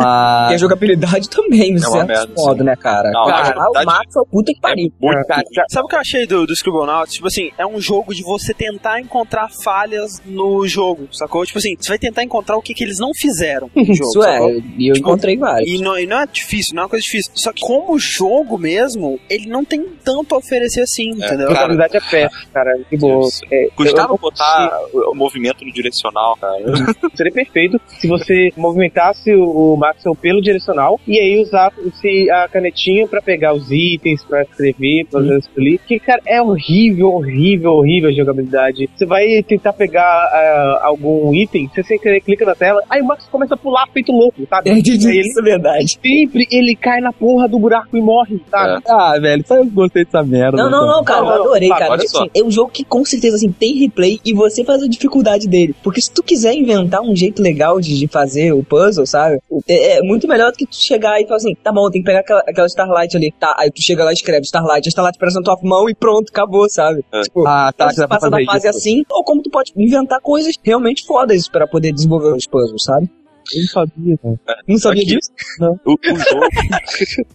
Mas. jogabilidade também, no É uma certo merda, modo, sim. né, cara? Não, cara, o Max é o puta que pariu. Muito Cara, Sabe o que eu achei do, do Scribblenauts? Tipo assim, é um jogo de você tentar encontrar falhas no jogo, sacou? Tipo assim, você vai tentar encontrar o que, que eles não fizeram no jogo, Isso sacou? é, e eu Tipo, encontrei vários. E não, e não é difícil, não é uma coisa difícil. Só que como jogo mesmo, ele não tem tanto a oferecer assim, entendeu? A jogabilidade é péssima, cara. Que boa. É, Custava botar o movimento no direcional, cara. Seria perfeito se você movimentasse o, o Maxwell pelo direcional e aí usasse a canetinha pra pegar os itens, pra escrever, pra fazer isso ali. Que, cara, é horrível, horrível, horrível a jogabilidade. Você vai tentar pegar ah, algum item, você sem querer clica na tela, aí o Max começa a pular feito louco, sabe? É, Aí ele isso é verdade. sempre ele cai na porra do buraco e morre, sabe? Ah, velho, só eu gostei dessa merda. Não, não, cara. não, cara, Não, eu não, adorei, Fábio, cara. olha Tipo só. assim, é um jogo que com certeza assim, tem replay e você faz a dificuldade dele. Porque se tu quiser inventar um jeito legal de, de fazer o puzzle, sabe? É, é muito melhor do que tu chegar e falar assim, tá bom, tem que pegar aquela, aquela Starlight ali. Tá, aí tu chega lá e escreve Starlight, a Starlight aparece na tua mão e pronto, acabou, sabe? É. Tipo, Ah, tá, Então, passa da fazer fase isso. assim, ou como tu pode inventar coisas realmente fodas pra poder desenvolver os puzzles, sabe? Eu não sabia, cara. Não sabia Aqui. disso? O, o jogo,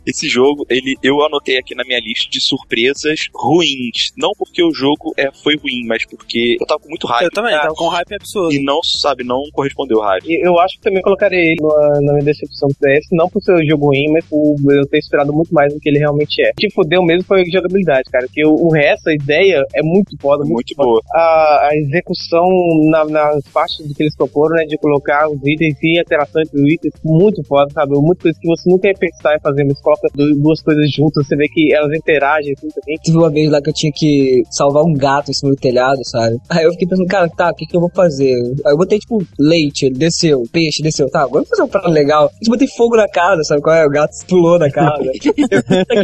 esse jogo, ele, eu anotei aqui na minha lista de surpresas ruins. Não porque o jogo é, foi ruim, mas porque eu tava com muito hype. Eu também, tava com um hype absurdo. E não, sabe, não correspondeu ao hype. E Eu acho que também colocaria ele na, na minha decepção do DS, não por ser um jogo ruim, mas por eu ter esperado muito mais do que ele realmente é. O que fodeu mesmo foi a jogabilidade, cara. Que o, o resto, a ideia é muito foda, muito, Muito boa. A, a execução na- nas partes do que eles proporam, né, de colocar os itens e a interação entre os itens, muito foda, sabe? Muita coisa que você nunca ia pensar em fazer, mas coloca du- duas coisas juntas, você vê que elas interagem assim também. Teve uma vez lá que eu tinha que salvar um gato em cima do telhado, sabe? Aí eu fiquei pensando, cara, tá, o que, que eu vou fazer? Aí eu botei, tipo, leite, ele desceu, peixe, desceu. Tá, agora eu vou fazer um prato legal. Eu botei fogo na casa, sabe qual é? O gato pulou na casa.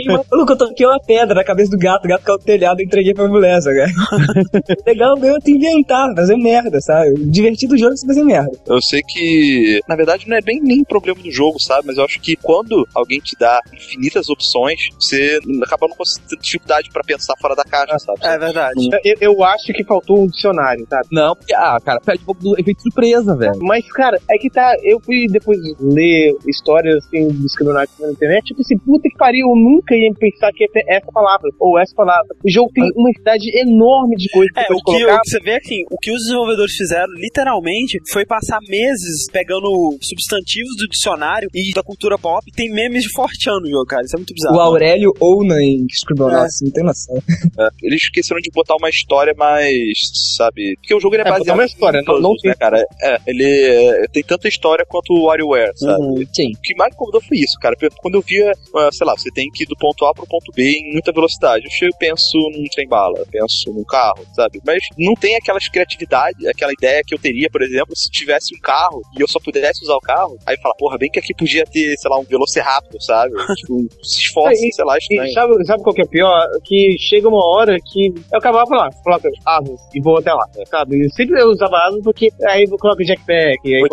eu maluco, eu toquei uma pedra na cabeça do gato, o gato caiu no telhado e entreguei pra mulher, sabe? legal mesmo tu inventar, fazer merda, sabe? Divertido o jogo é você fazer merda. Eu sei que, na verdade, não é bem nem problema do jogo, sabe? Mas eu acho que quando alguém te dá infinitas opções, você acaba não conseguindo ter dificuldade pra pensar fora da caixa, sabe? É verdade. Eu, eu acho que faltou um dicionário, sabe? Não, porque, ah, cara, perde um pouco do efeito surpresa, velho. Mas, cara, é que tá. Eu fui depois ler histórias assim dos criminosos na internet, tipo assim, puta que pariu, eu nunca ia pensar que ia ter essa palavra, ou essa palavra. O jogo tem uma quantidade enorme de coisas que É, você o que, colocar. o que você vê aqui, o que os desenvolvedores fizeram, literalmente, foi passar meses pegando substantivos do dicionário e da cultura pop. Tem memes de Fortean no jogo, cara. Isso é muito bizarro. O Aurélio Ouna em Scribblenauts, não tem noção. É, Eles esqueceram de botar uma história mais, sabe? Porque o jogo ele é É, baseado botar uma história, em não- não puzzles, né, cara? É, ele é, tem tanta história quanto o WarioWare, sabe? Uhum, sim. O que mais me incomodou foi isso, cara. Quando eu via, ah, sei lá, você tem que ir do ponto A pro ponto B em muita velocidade. Eu chego e penso num trem-bala, penso num carro, sabe? Mas não tem aquelas criatividade, aquela ideia que eu teria, por exemplo, se tivesse um carro e eu só pudesse usar o carro. Aí fala, porra, bem que aqui podia ter, sei lá, um Velociraptor, sabe? tipo, se esforça, É, e- sei lá, E estranho. sabe, sabe qual que é pior? Que chega uma hora que eu acabava lá, coloca asas e vou até lá, sabe? Eu sempre eu usava asas porque aí eu coloco jackpack. Aí 80%,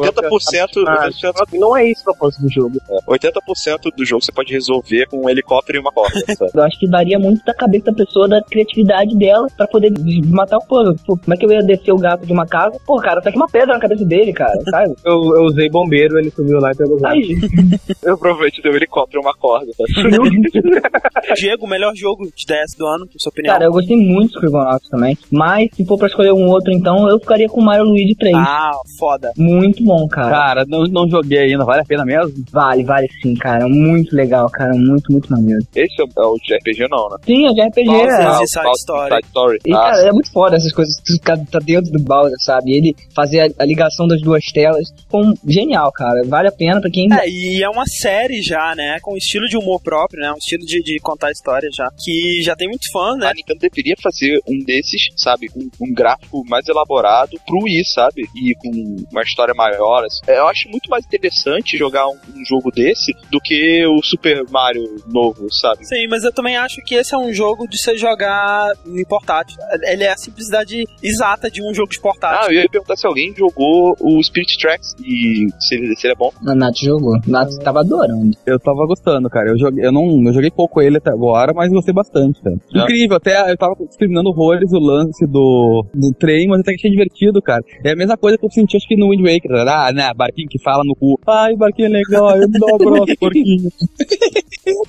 coloca- 80%, Não é isso o propósito do jogo. 80% do jogo você pode resolver com um helicóptero e uma corda, sabe? Eu acho que varia muito da cabeça da pessoa, da criatividade dela, pra poder matar o puzzle. Pô, como é que eu ia descer o gato de uma casa? Pô, cara, tá aqui uma pedra na cabeça dele, cara, sabe? Eu, eu usei usei bombeiro, ele subiu lá e pegou o Aí, Eu provavelmente dei um helicóptero e uma corda. Tá? Diego, melhor jogo de DS do ano, na sua opinião? cara, eu gostei muito do Scribblenauts também. Mas, se for pra escolher um outro, então, eu ficaria com Mario Luigi 3. Ah, foda. Muito bom, cara. Cara, não, não joguei ainda, vale a pena mesmo? Vale, vale sim, cara. Muito legal, cara. Muito, muito maneiro. Esse é o, é o de RPG, não, né? Sim, é de RPG. Bowser é. e o Side Bowser Story. Side Story. E, Ah, cara, é muito foda essas coisas. Tu ficar- tá dentro do Bowser, sabe? Ele fazer a, a ligação das duas telas. Ficou genial, cara. Vale a pena pra quem. É, e é uma série já, né? Com estilo de humor próprio, né? Um estilo de, de contar história já. Que já tem muito fã, né? A Nintendo deveria fazer um desses, sabe? Um, um gráfico mais elaborado pro Wii, sabe? E com uma história maior. assim. É, Eu acho muito mais interessante jogar um, um jogo desse do que o Super Mario novo, sabe? Sim, mas eu também acho que esse é um jogo de você jogar em portátil. Ele é a simplicidade exata de um jogo de Ah, portátil. eu ia perguntar se alguém jogou o Spirit Tracks e se ele, se ele é bom. A Nath jogou. Nath tava adorando. Eu tava gostando, cara. Eu joguei, eu não, eu joguei pouco ele até agora, mas gostei bastante, cara. Incrível, até eu tava discriminando horrores o lance do, do trem, mas até que achei divertido, cara. É a mesma coisa que eu senti, acho que no Wind Waker. Ah, né, barquinho que fala no cu. Ai, barquinho é legal, eu dou um abraço, porquinho.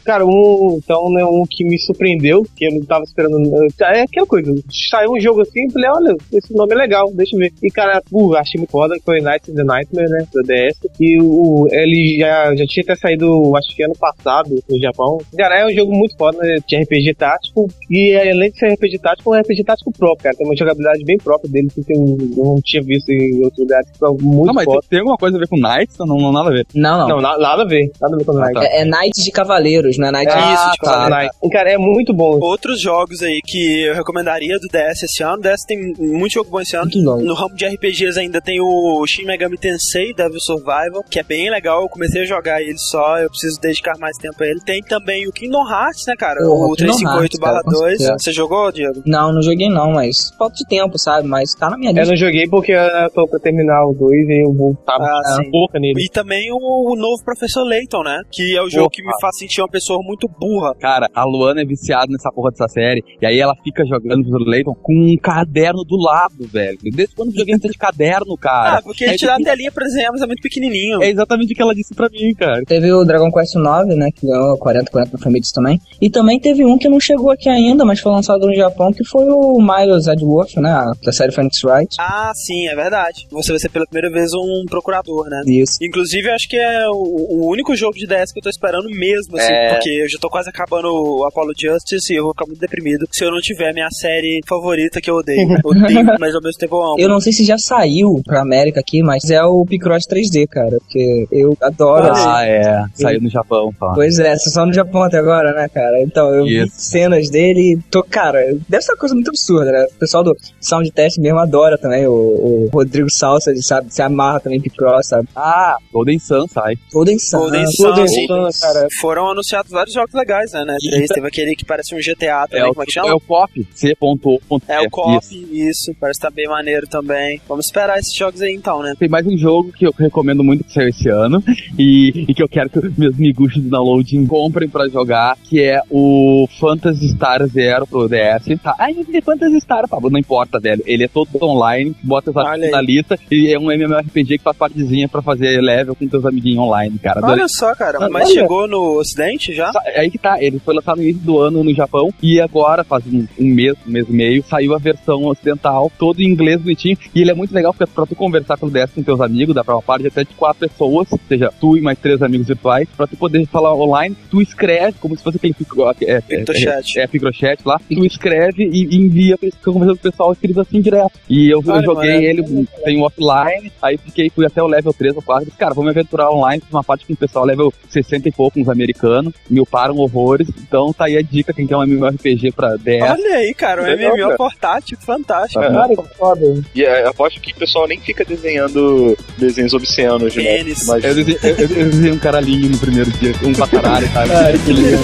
Cara, um, então, né, um que me surpreendeu, que eu não tava esperando. É aquela coisa, saiu um jogo assim, falei, olha, esse nome é legal, deixa eu ver. E, cara, uh, achei muito foda, que foi Nights in the Nightmare, né, da DS. E o, ele já, já tinha até saído, acho que ano passado, no Japão. Cara, é um jogo muito foda, né, de RPG tático. E além de ser RPG tático, é um RPG tático próprio, cara. Tem uma jogabilidade bem própria dele, que eu não tinha visto em outros lugares. Que é muito Não, mas foda. tem, alguma coisa a ver com Knights? Não, não nada a ver. Não, não. Não, na- nada a ver, nada a ver com Ah, Nights. tá. É, é Knights de Cavaleiros, não é Knights Ah, Isso, de tá, Cavaleiro. Nights. Cara, é muito bom. Outros jogos aí que eu recomendaria do DS esse ano. O DS tem muito jogo bom esse ano. No ramo de RPGs ainda tem o Shin Megami Tensei Devil Survival, que é bem legal. Eu comecei a jogar ele só, eu preciso dedicar mais tempo a ele. Tem também o Kingdom Hearts, né, cara? Porra, o Kingdom Hearts, cara, com 358/2. certeza. Você jogou, Diego? Não, não joguei não, mas falta de tempo, sabe? Mas tá na minha Eu lista. não joguei porque eu tô pra terminar o 2 e eu vou estar Ah, boca nele. E também o, o novo Professor Layton, né? Que é o jogo que me faz sentir uma pessoa muito burra. Cara, a Luana é viciada nessa porra dessa série. E aí ela fica jogando pro Leighton com um caderno do lado, velho. Desde quando o videogame tá de caderno, cara? Ah, porque ele é, dá a telinha pra desenhar, mas é muito pequenininho. é exatamente o que ela disse pra mim, cara. Teve o Dragon Quest 9, né? Que ganhou 40, 40 na Famitsu também. E também teve um que não chegou aqui ainda, mas foi lançado no Japão, que foi o Miles Edgeworth, né? Da série Phoenix Wright. Ah, sim, é verdade. Você vai ser pela primeira vez um procurador, né? Isso. Inclusive, eu acho que é o, o único jogo de DS que eu tô esperando mesmo, assim, É. porque eu já tô quase acabando o Apollo Justice e eu vou ficar muito deprimido se eu não tiver minha série favorita que eu odeio. odeio, mas ao mesmo tempo eu amo. Eu não sei se já saiu pra América aqui, mas é o Picross 3D, cara. Porque eu adoro. Ah, é. Saiu no Japão, tá. Pois é, só no Japão até agora, né, cara? Então, eu vi Isso. cenas dele e tô, cara, deve ser uma coisa muito absurda, né? O pessoal do Sound Test mesmo adora também, o, o Rodrigo Salsa, ele sabe, se amarra também em Picross, sabe? Ah, Golden Sun sai. Golden Sun. Golden Sun, Golden sim. Sun, cara. Foram anunciados vários jogos legais, né? né? Três, teve aquele que parece um GTA também, É o, como é que é chama? o COP, C.O.F. É o COP, isso. parece estar bem maneiro também. Vamos esperar esses jogos aí então, né? Tem mais um jogo que eu recomendo muito que saiu esse ano e, e que eu quero que meus miguxos do downloading comprem pra jogar, que é o Phantasy Star Zero pro DS. Tá, ai, mas é Phantasy Star, Pablo, não importa, velho. Ele é todo online, bota os amigos na lista e é um MMORPG que faz partezinha pra fazer level com teus amiguinhos online, cara. Adorei. Olha só, cara, Ah, mas olha. chegou no ocidente já? É aí que tá, ele foi lançado no início do ano no Japão e agora, faz um, um mês, um mês e meio, saiu a versão ocidental, todo em inglês bonitinho. E ele é muito legal porque pra tu conversar pelo DS com teus amigos, dá pra uma parte até de quatro pessoas, ou seja, tu e mais três amigos virtuais, pra tu poder falar online, tu escreve, como se fosse aquele pico- é, é, Pictochat. é, é, Picrochat lá, tu escreve e e envia, fica conversando com o pessoal escrito assim direto. E eu, eu joguei mano. ele, tem um offline, aí fiquei, fui até o level 3 ou 4, disse, cara, vou me aventurar online, fiz uma parte com o pessoal level 60 e pouco, uns americanos, me uparam horrores, então tá aí a dica, quem quer um MMORPG pra DS. Olha aí, cara, um Legal, MMO cara. portátil, fantástico. Tá Cara, que foda. E é, aposto que o pessoal nem fica desenhando desenhos obscenos, né? Pênis. Mas Eu desenhei, um caralhinho no primeiro dia, um pra caralho, sabe? que legal.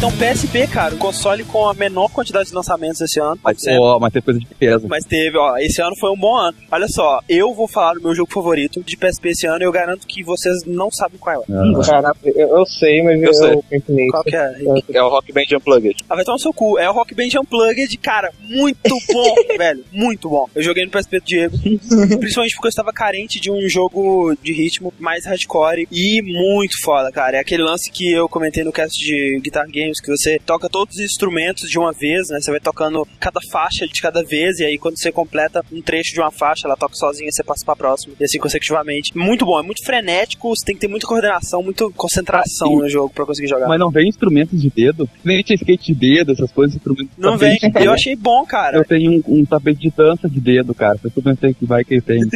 Então, PSP, cara, o console com a menor quantidade de lançamentos esse ano. Mas, Sempre. ó, mas tem coisa de peso. Mas teve, ó, esse ano foi um bom ano. Olha só, eu vou falar do meu jogo favorito de PSP esse ano e eu garanto que vocês não sabem qual é. Caraca, eu, eu sei, mas Eu eu, sei. pensei Qual que é? É o Rock Band Unplugged. Ah, vai tomar no seu cu. É o Rock Band Unplugged, cara, muito bom, velho, muito bom. Eu joguei no PSP do Diego, principalmente porque eu estava carente de um jogo de ritmo mais hardcore e muito foda, cara. É aquele lance que eu comentei no cast de Guitar Que você toca todos os instrumentos de uma vez, né? Você vai tocando cada faixa de cada vez e aí quando você completa um trecho de uma faixa, ela toca sozinha e você passa pra próxima. E assim consecutivamente. Muito bom, é muito frenético, você tem que ter muita coordenação, muita concentração Ah, no jogo pra conseguir jogar. Mas não vem instrumentos de dedo? Nem tinha skate de dedo, essas coisas, instrumentos Não vem, eu achei bom, cara. Eu tenho um, um tapete de dança de dedo, cara. Eu pensei que vai que tem.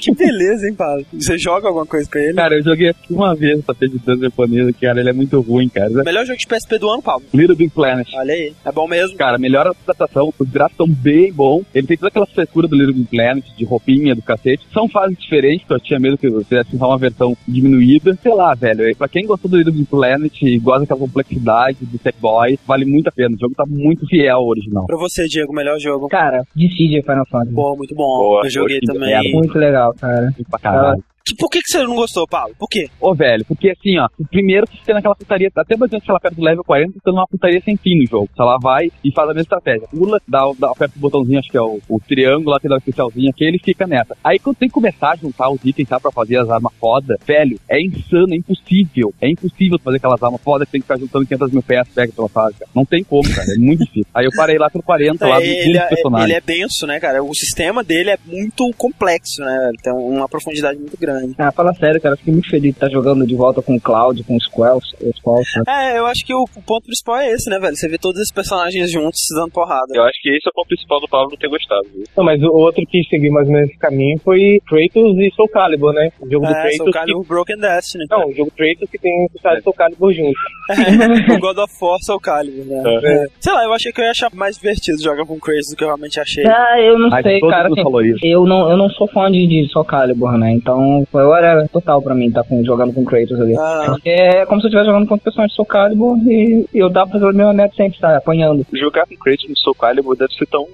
Que beleza, hein, Paulo? Você joga alguma coisa com ele? cara, eu joguei uma vez o tapete de dança japonesa, cara. Ele é muito ruim, cara. Melhor jogo de PSP do ano, Paulo. Little Big Planet. Olha aí. É bom mesmo. Cara, melhor adaptação, os gráficos estão bem bom. Ele tem toda aquela frescura do Little Big Planet, de roupinha, do cacete. São fases diferentes, que eu tinha medo que eu fizesse uma versão diminuída. Sei lá, velho, pra quem gostou do Little Big Planet e gosta daquela complexidade do Tech Boy, vale muito a pena. O jogo tá muito fiel ao original. Pra você, Diego, melhor jogo. Cara, Dissidia Final Fantasy. Pô, muito bom. Boa, eu joguei também. merda. Muito legal, cara. Pra caralho. Que- Por que, que você não gostou, Paulo? Por quê? Ô, velho, porque assim, ó, o primeiro você fica naquela putaria, até bastante sei lá, perto do level 40, você tá numa putaria sem fim no jogo. Você lá vai e faz a mesma estratégia. Pula, dá, dá aperta o botãozinho, acho que é o, o triângulo lá, que dá o especialzinho aqui, ele fica nessa. Aí quando tem que começar a juntar os itens, tá, pra fazer as armas foda, velho, é insano, é impossível. É impossível fazer aquelas armas foda que tem que ficar juntando 500 mil peças, pega pela fase, cara. Não tem como, cara, é muito difícil. Aí eu parei lá pelo 40, lá, É, dos ele, 20 é, personagens. ele é denso, né, cara? O sistema dele é muito complexo, né? Ele tem uma profundidade muito grande. Ah, fala sério, cara. Fiquei muito feliz de estar jogando de volta com o Cloud, com os Quells. Né? É, eu acho que o, o ponto principal é esse, né, velho? Você vê todos esses personagens juntos se dando porrada. Eu acho que esse é o ponto principal do Pablo ter gostado. Viu? Não, mas o outro que seguiu mais ou menos esse caminho foi Kratos e Soul Calibur, né? O jogo do É, Kratos. Soul que... Calibur Broken Destiny. Não, o jogo Kratos que tem o Soul Calibur junto. o God of War Soul Calibur, né? É. Sei lá, eu achei que eu ia achar mais divertido jogar com Crazy do que eu realmente achei. Ah, eu não Aí sei, cara. assim, falou isso. eu não, eu não sou fã de, de Soul Calibur, né? Então foi hora total pra mim estar com, jogando com Kratos ali. Ah. É como se eu estivesse jogando com personagem de Soul Calibur e, e eu dava pra fazer o meu neto sempre, tá? Apanhando. Jogar com Kratos no Soul Calibur deve ser tão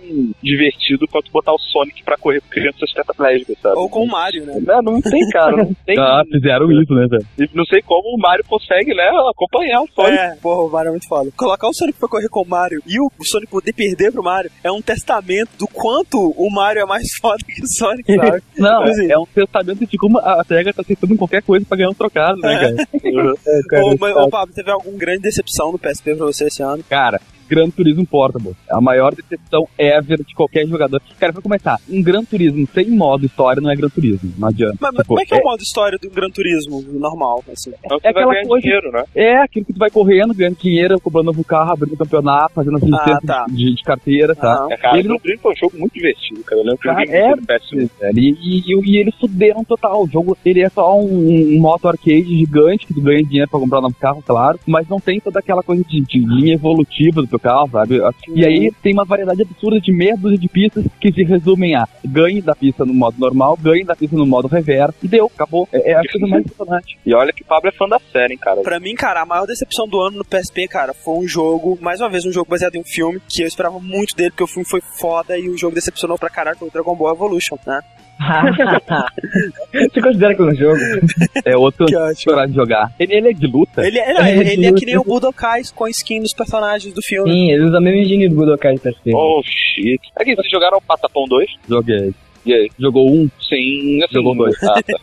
divertido quanto botar o Sonic pra correr com crianças tetraplégicas, sabe? Ou com o Mario, né? Não, não tem, cara. Não tem. Ah, fizeram isso, né, velho? E Não sei como o Mario consegue, né, acompanhar o Sonic. É, porra, o Mario é muito foda. Colocar o Sonic pra correr com o Mario e o Sonic poder perder pro Mario é um testamento do quanto o Mario é mais foda que o Sonic, sabe? Não, Assim. é um testamento de como a SEGA tá aceitando qualquer coisa pra ganhar um trocado, né, cara? Ô, mas, ô, Pablo, teve alguma grande decepção no PSP pra você esse ano? Cara, Gran Turismo Portable. É a maior decepção ever de qualquer jogador. Cara, pra começar, um Gran Turismo sem modo história não é Gran Turismo. Não adianta. Mas, mas Tipo, como é que é, o modo história do Gran Turismo normal? Assim? É vai aquela coisa- dinheiro, né? É, aquilo que tu vai correndo, ganhando dinheiro, comprando novo carro, abrindo campeonato, fazendo as licenças tá. de, de carteira, tá? É, cara, Ele o Gran Turismo é um jogo muito divertido, cara. Eu lembro que Cara, é- muito no PS1. velho. E, e, e eles fuderam total. O jogo, ele é só um, um moto arcade gigante, que tu ganha dinheiro pra comprar um novo carro, claro, mas não tem toda aquela coisa de, de linha evolutiva do teu carro, sabe? E aí tem uma variedade absurda de meia dúzia de pistas que se resumem a ganhe da pista no modo normal, ganhe da pista no modo reverso, e deu, acabou. É, é a coisa mais impressionante. E olha que o Pablo é fã da série, hein, cara. Pra mim, cara, a maior decepção do ano no PSP, cara, foi um jogo, mais uma vez, um jogo baseado em um filme, que eu esperava muito dele, porque o filme foi foda e o jogo decepcionou pra caralho, foi o Dragon Ball Evolution, né? Você considera que é um jogo? É outro Que esperar de jogar. Ele, ele é de luta? Ele, é- não, ele, ele é que nem o Budokai com skin dos personagens do filme. Sim, ele usa a mesma engine do Budokai de PSP. Oh, shit. Aqui, vocês jogaram o Patapão 2? Joguei. E aí? Jogou um? Sim, assim, Jogou dois. Ah, tá.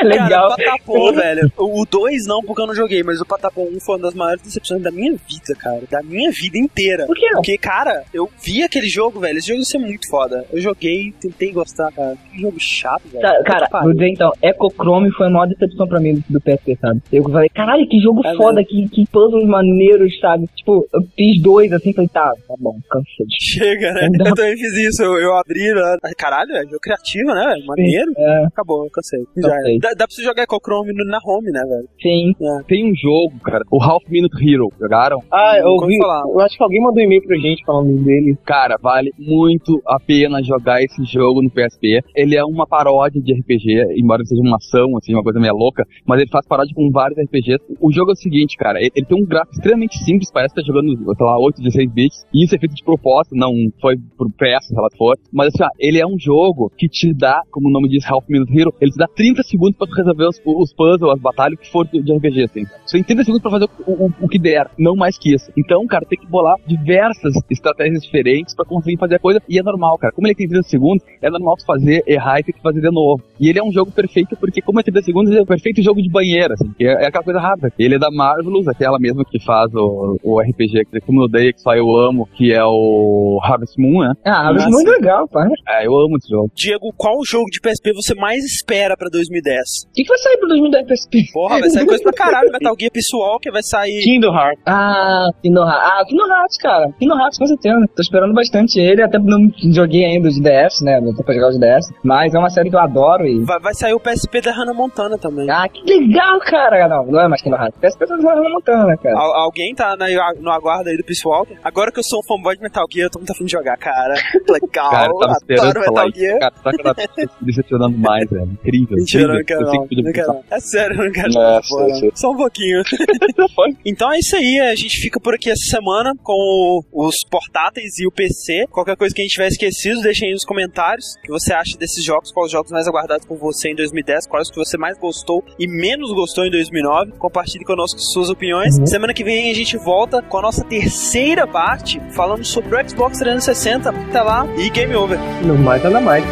Legal. Cara, Patapom, velho. O 2 não, porque eu não joguei, mas o Patapom 1 foi uma das maiores decepções da minha vida, cara. Da minha vida inteira. Por não? Porque, cara, eu vi aquele jogo, velho. Esse jogo ia ser muito foda. Eu joguei, tentei gostar, cara. Que jogo chato, velho. Tá, cara, vou dizer então, Ecochrome foi a maior decepção pra mim do, PSP, sabe? Eu falei, caralho, que jogo É foda, que, que puzzles maneiros, sabe? Tipo, eu fiz dois assim, falei, tá, tá bom, cansei. Chega, né? Dá. Eu também fiz isso. Eu, eu abri, né? Caralho, é jogo criativo, né, velho? Maneiro. É. Acabou, eu cansei. Já é. Dá, dá pra você jogar Echo Chrome no- na home, né, velho? Sim. É. Tem um jogo, cara, o Half Minute Hero. Jogaram? Ah, eu ouvi. Eu acho que alguém mandou um e-mail pra gente falando dele. Cara, vale muito a pena jogar esse jogo no PSP. Ele é uma paródia de RPG, embora seja uma ação, assim, uma coisa meio louca, mas ele faz paródia com vários RPGs. O jogo é o seguinte, cara, ele, ele tem um gráfico extremamente simples, parece que tá jogando, sei lá, 8, 16 bits, e isso é feito de propósito, não foi por peça, se ela for. Mas assim, ó, ele é um jogo que te dá, como o nome diz, Half Minute Hero, ele te dá 30 segundos pra tu resolver os, os puzzles, as batalhas, que for de RPG, assim. Você tem 30 segundos pra fazer o, o, o que der, não mais que isso. Então, cara, tem que bolar diversas estratégias diferentes pra conseguir fazer a coisa, e é normal, cara. Como ele tem 30 segundos, é normal tu fazer, errar e ter que fazer de novo. E ele é um jogo perfeito porque, como é 30 segundos, ele é o perfeito jogo de banheiro, assim, que é, é aquela coisa rápida. Ele é da Marvelous, aquela mesma que faz o, o RPG que todo mundo odeia, que só eu amo, que é o Harvest Moon, né? Ah, mas Nossa. muito legal. O É, eu amo esse jogo. Diego, qual jogo de PSP você mais espera pra 2010? que, que vai sair pro 2010 PSP? Porra, vai sair coisa pra caralho. Metal Gear Peace Walker vai sair. Kingdom Hearts. Ah, Kingdom Hearts. Ah, Kingdom Hearts, cara. Kingdom Hearts, com certeza. Tô esperando bastante ele, até não joguei ainda os DS, né? Não tô pra jogar os DS. Mas é uma série que eu adoro e... Vai, vai sair o PSP da Hannah Montana também. Ah, que legal, cara. Não, não é mais Kingdom Hearts. PSP tá na Montana, cara. Al- alguém tá na- no aguardo aí do Walker? Agora que eu sou um fanboy de Metal Gear, eu tô muito afim de jogar, cara. Legal, Cara, eu tava esperando Metal isso. Gear. Cara, tá cada vez decepcionando mais, velho. Incrível. Mentira, incrível. não quero não, não não. É sério, eu não quero Nossa, não. Sei. Só um pouquinho. então é isso aí, a gente fica por aqui essa semana com os portáteis e o PC. Qualquer coisa que a gente tiver esquecido, deixem aí nos comentários o que você acha desses jogos, quais os jogos mais aguardados por você em 2010, quais os que você mais gostou e menos gostou em 2009. Compartilhe conosco suas opiniões. Semana que vem a gente volta com a nossa terceira parte, falando sobre o Xbox 360. Até lá e game over. No mais, nada mais.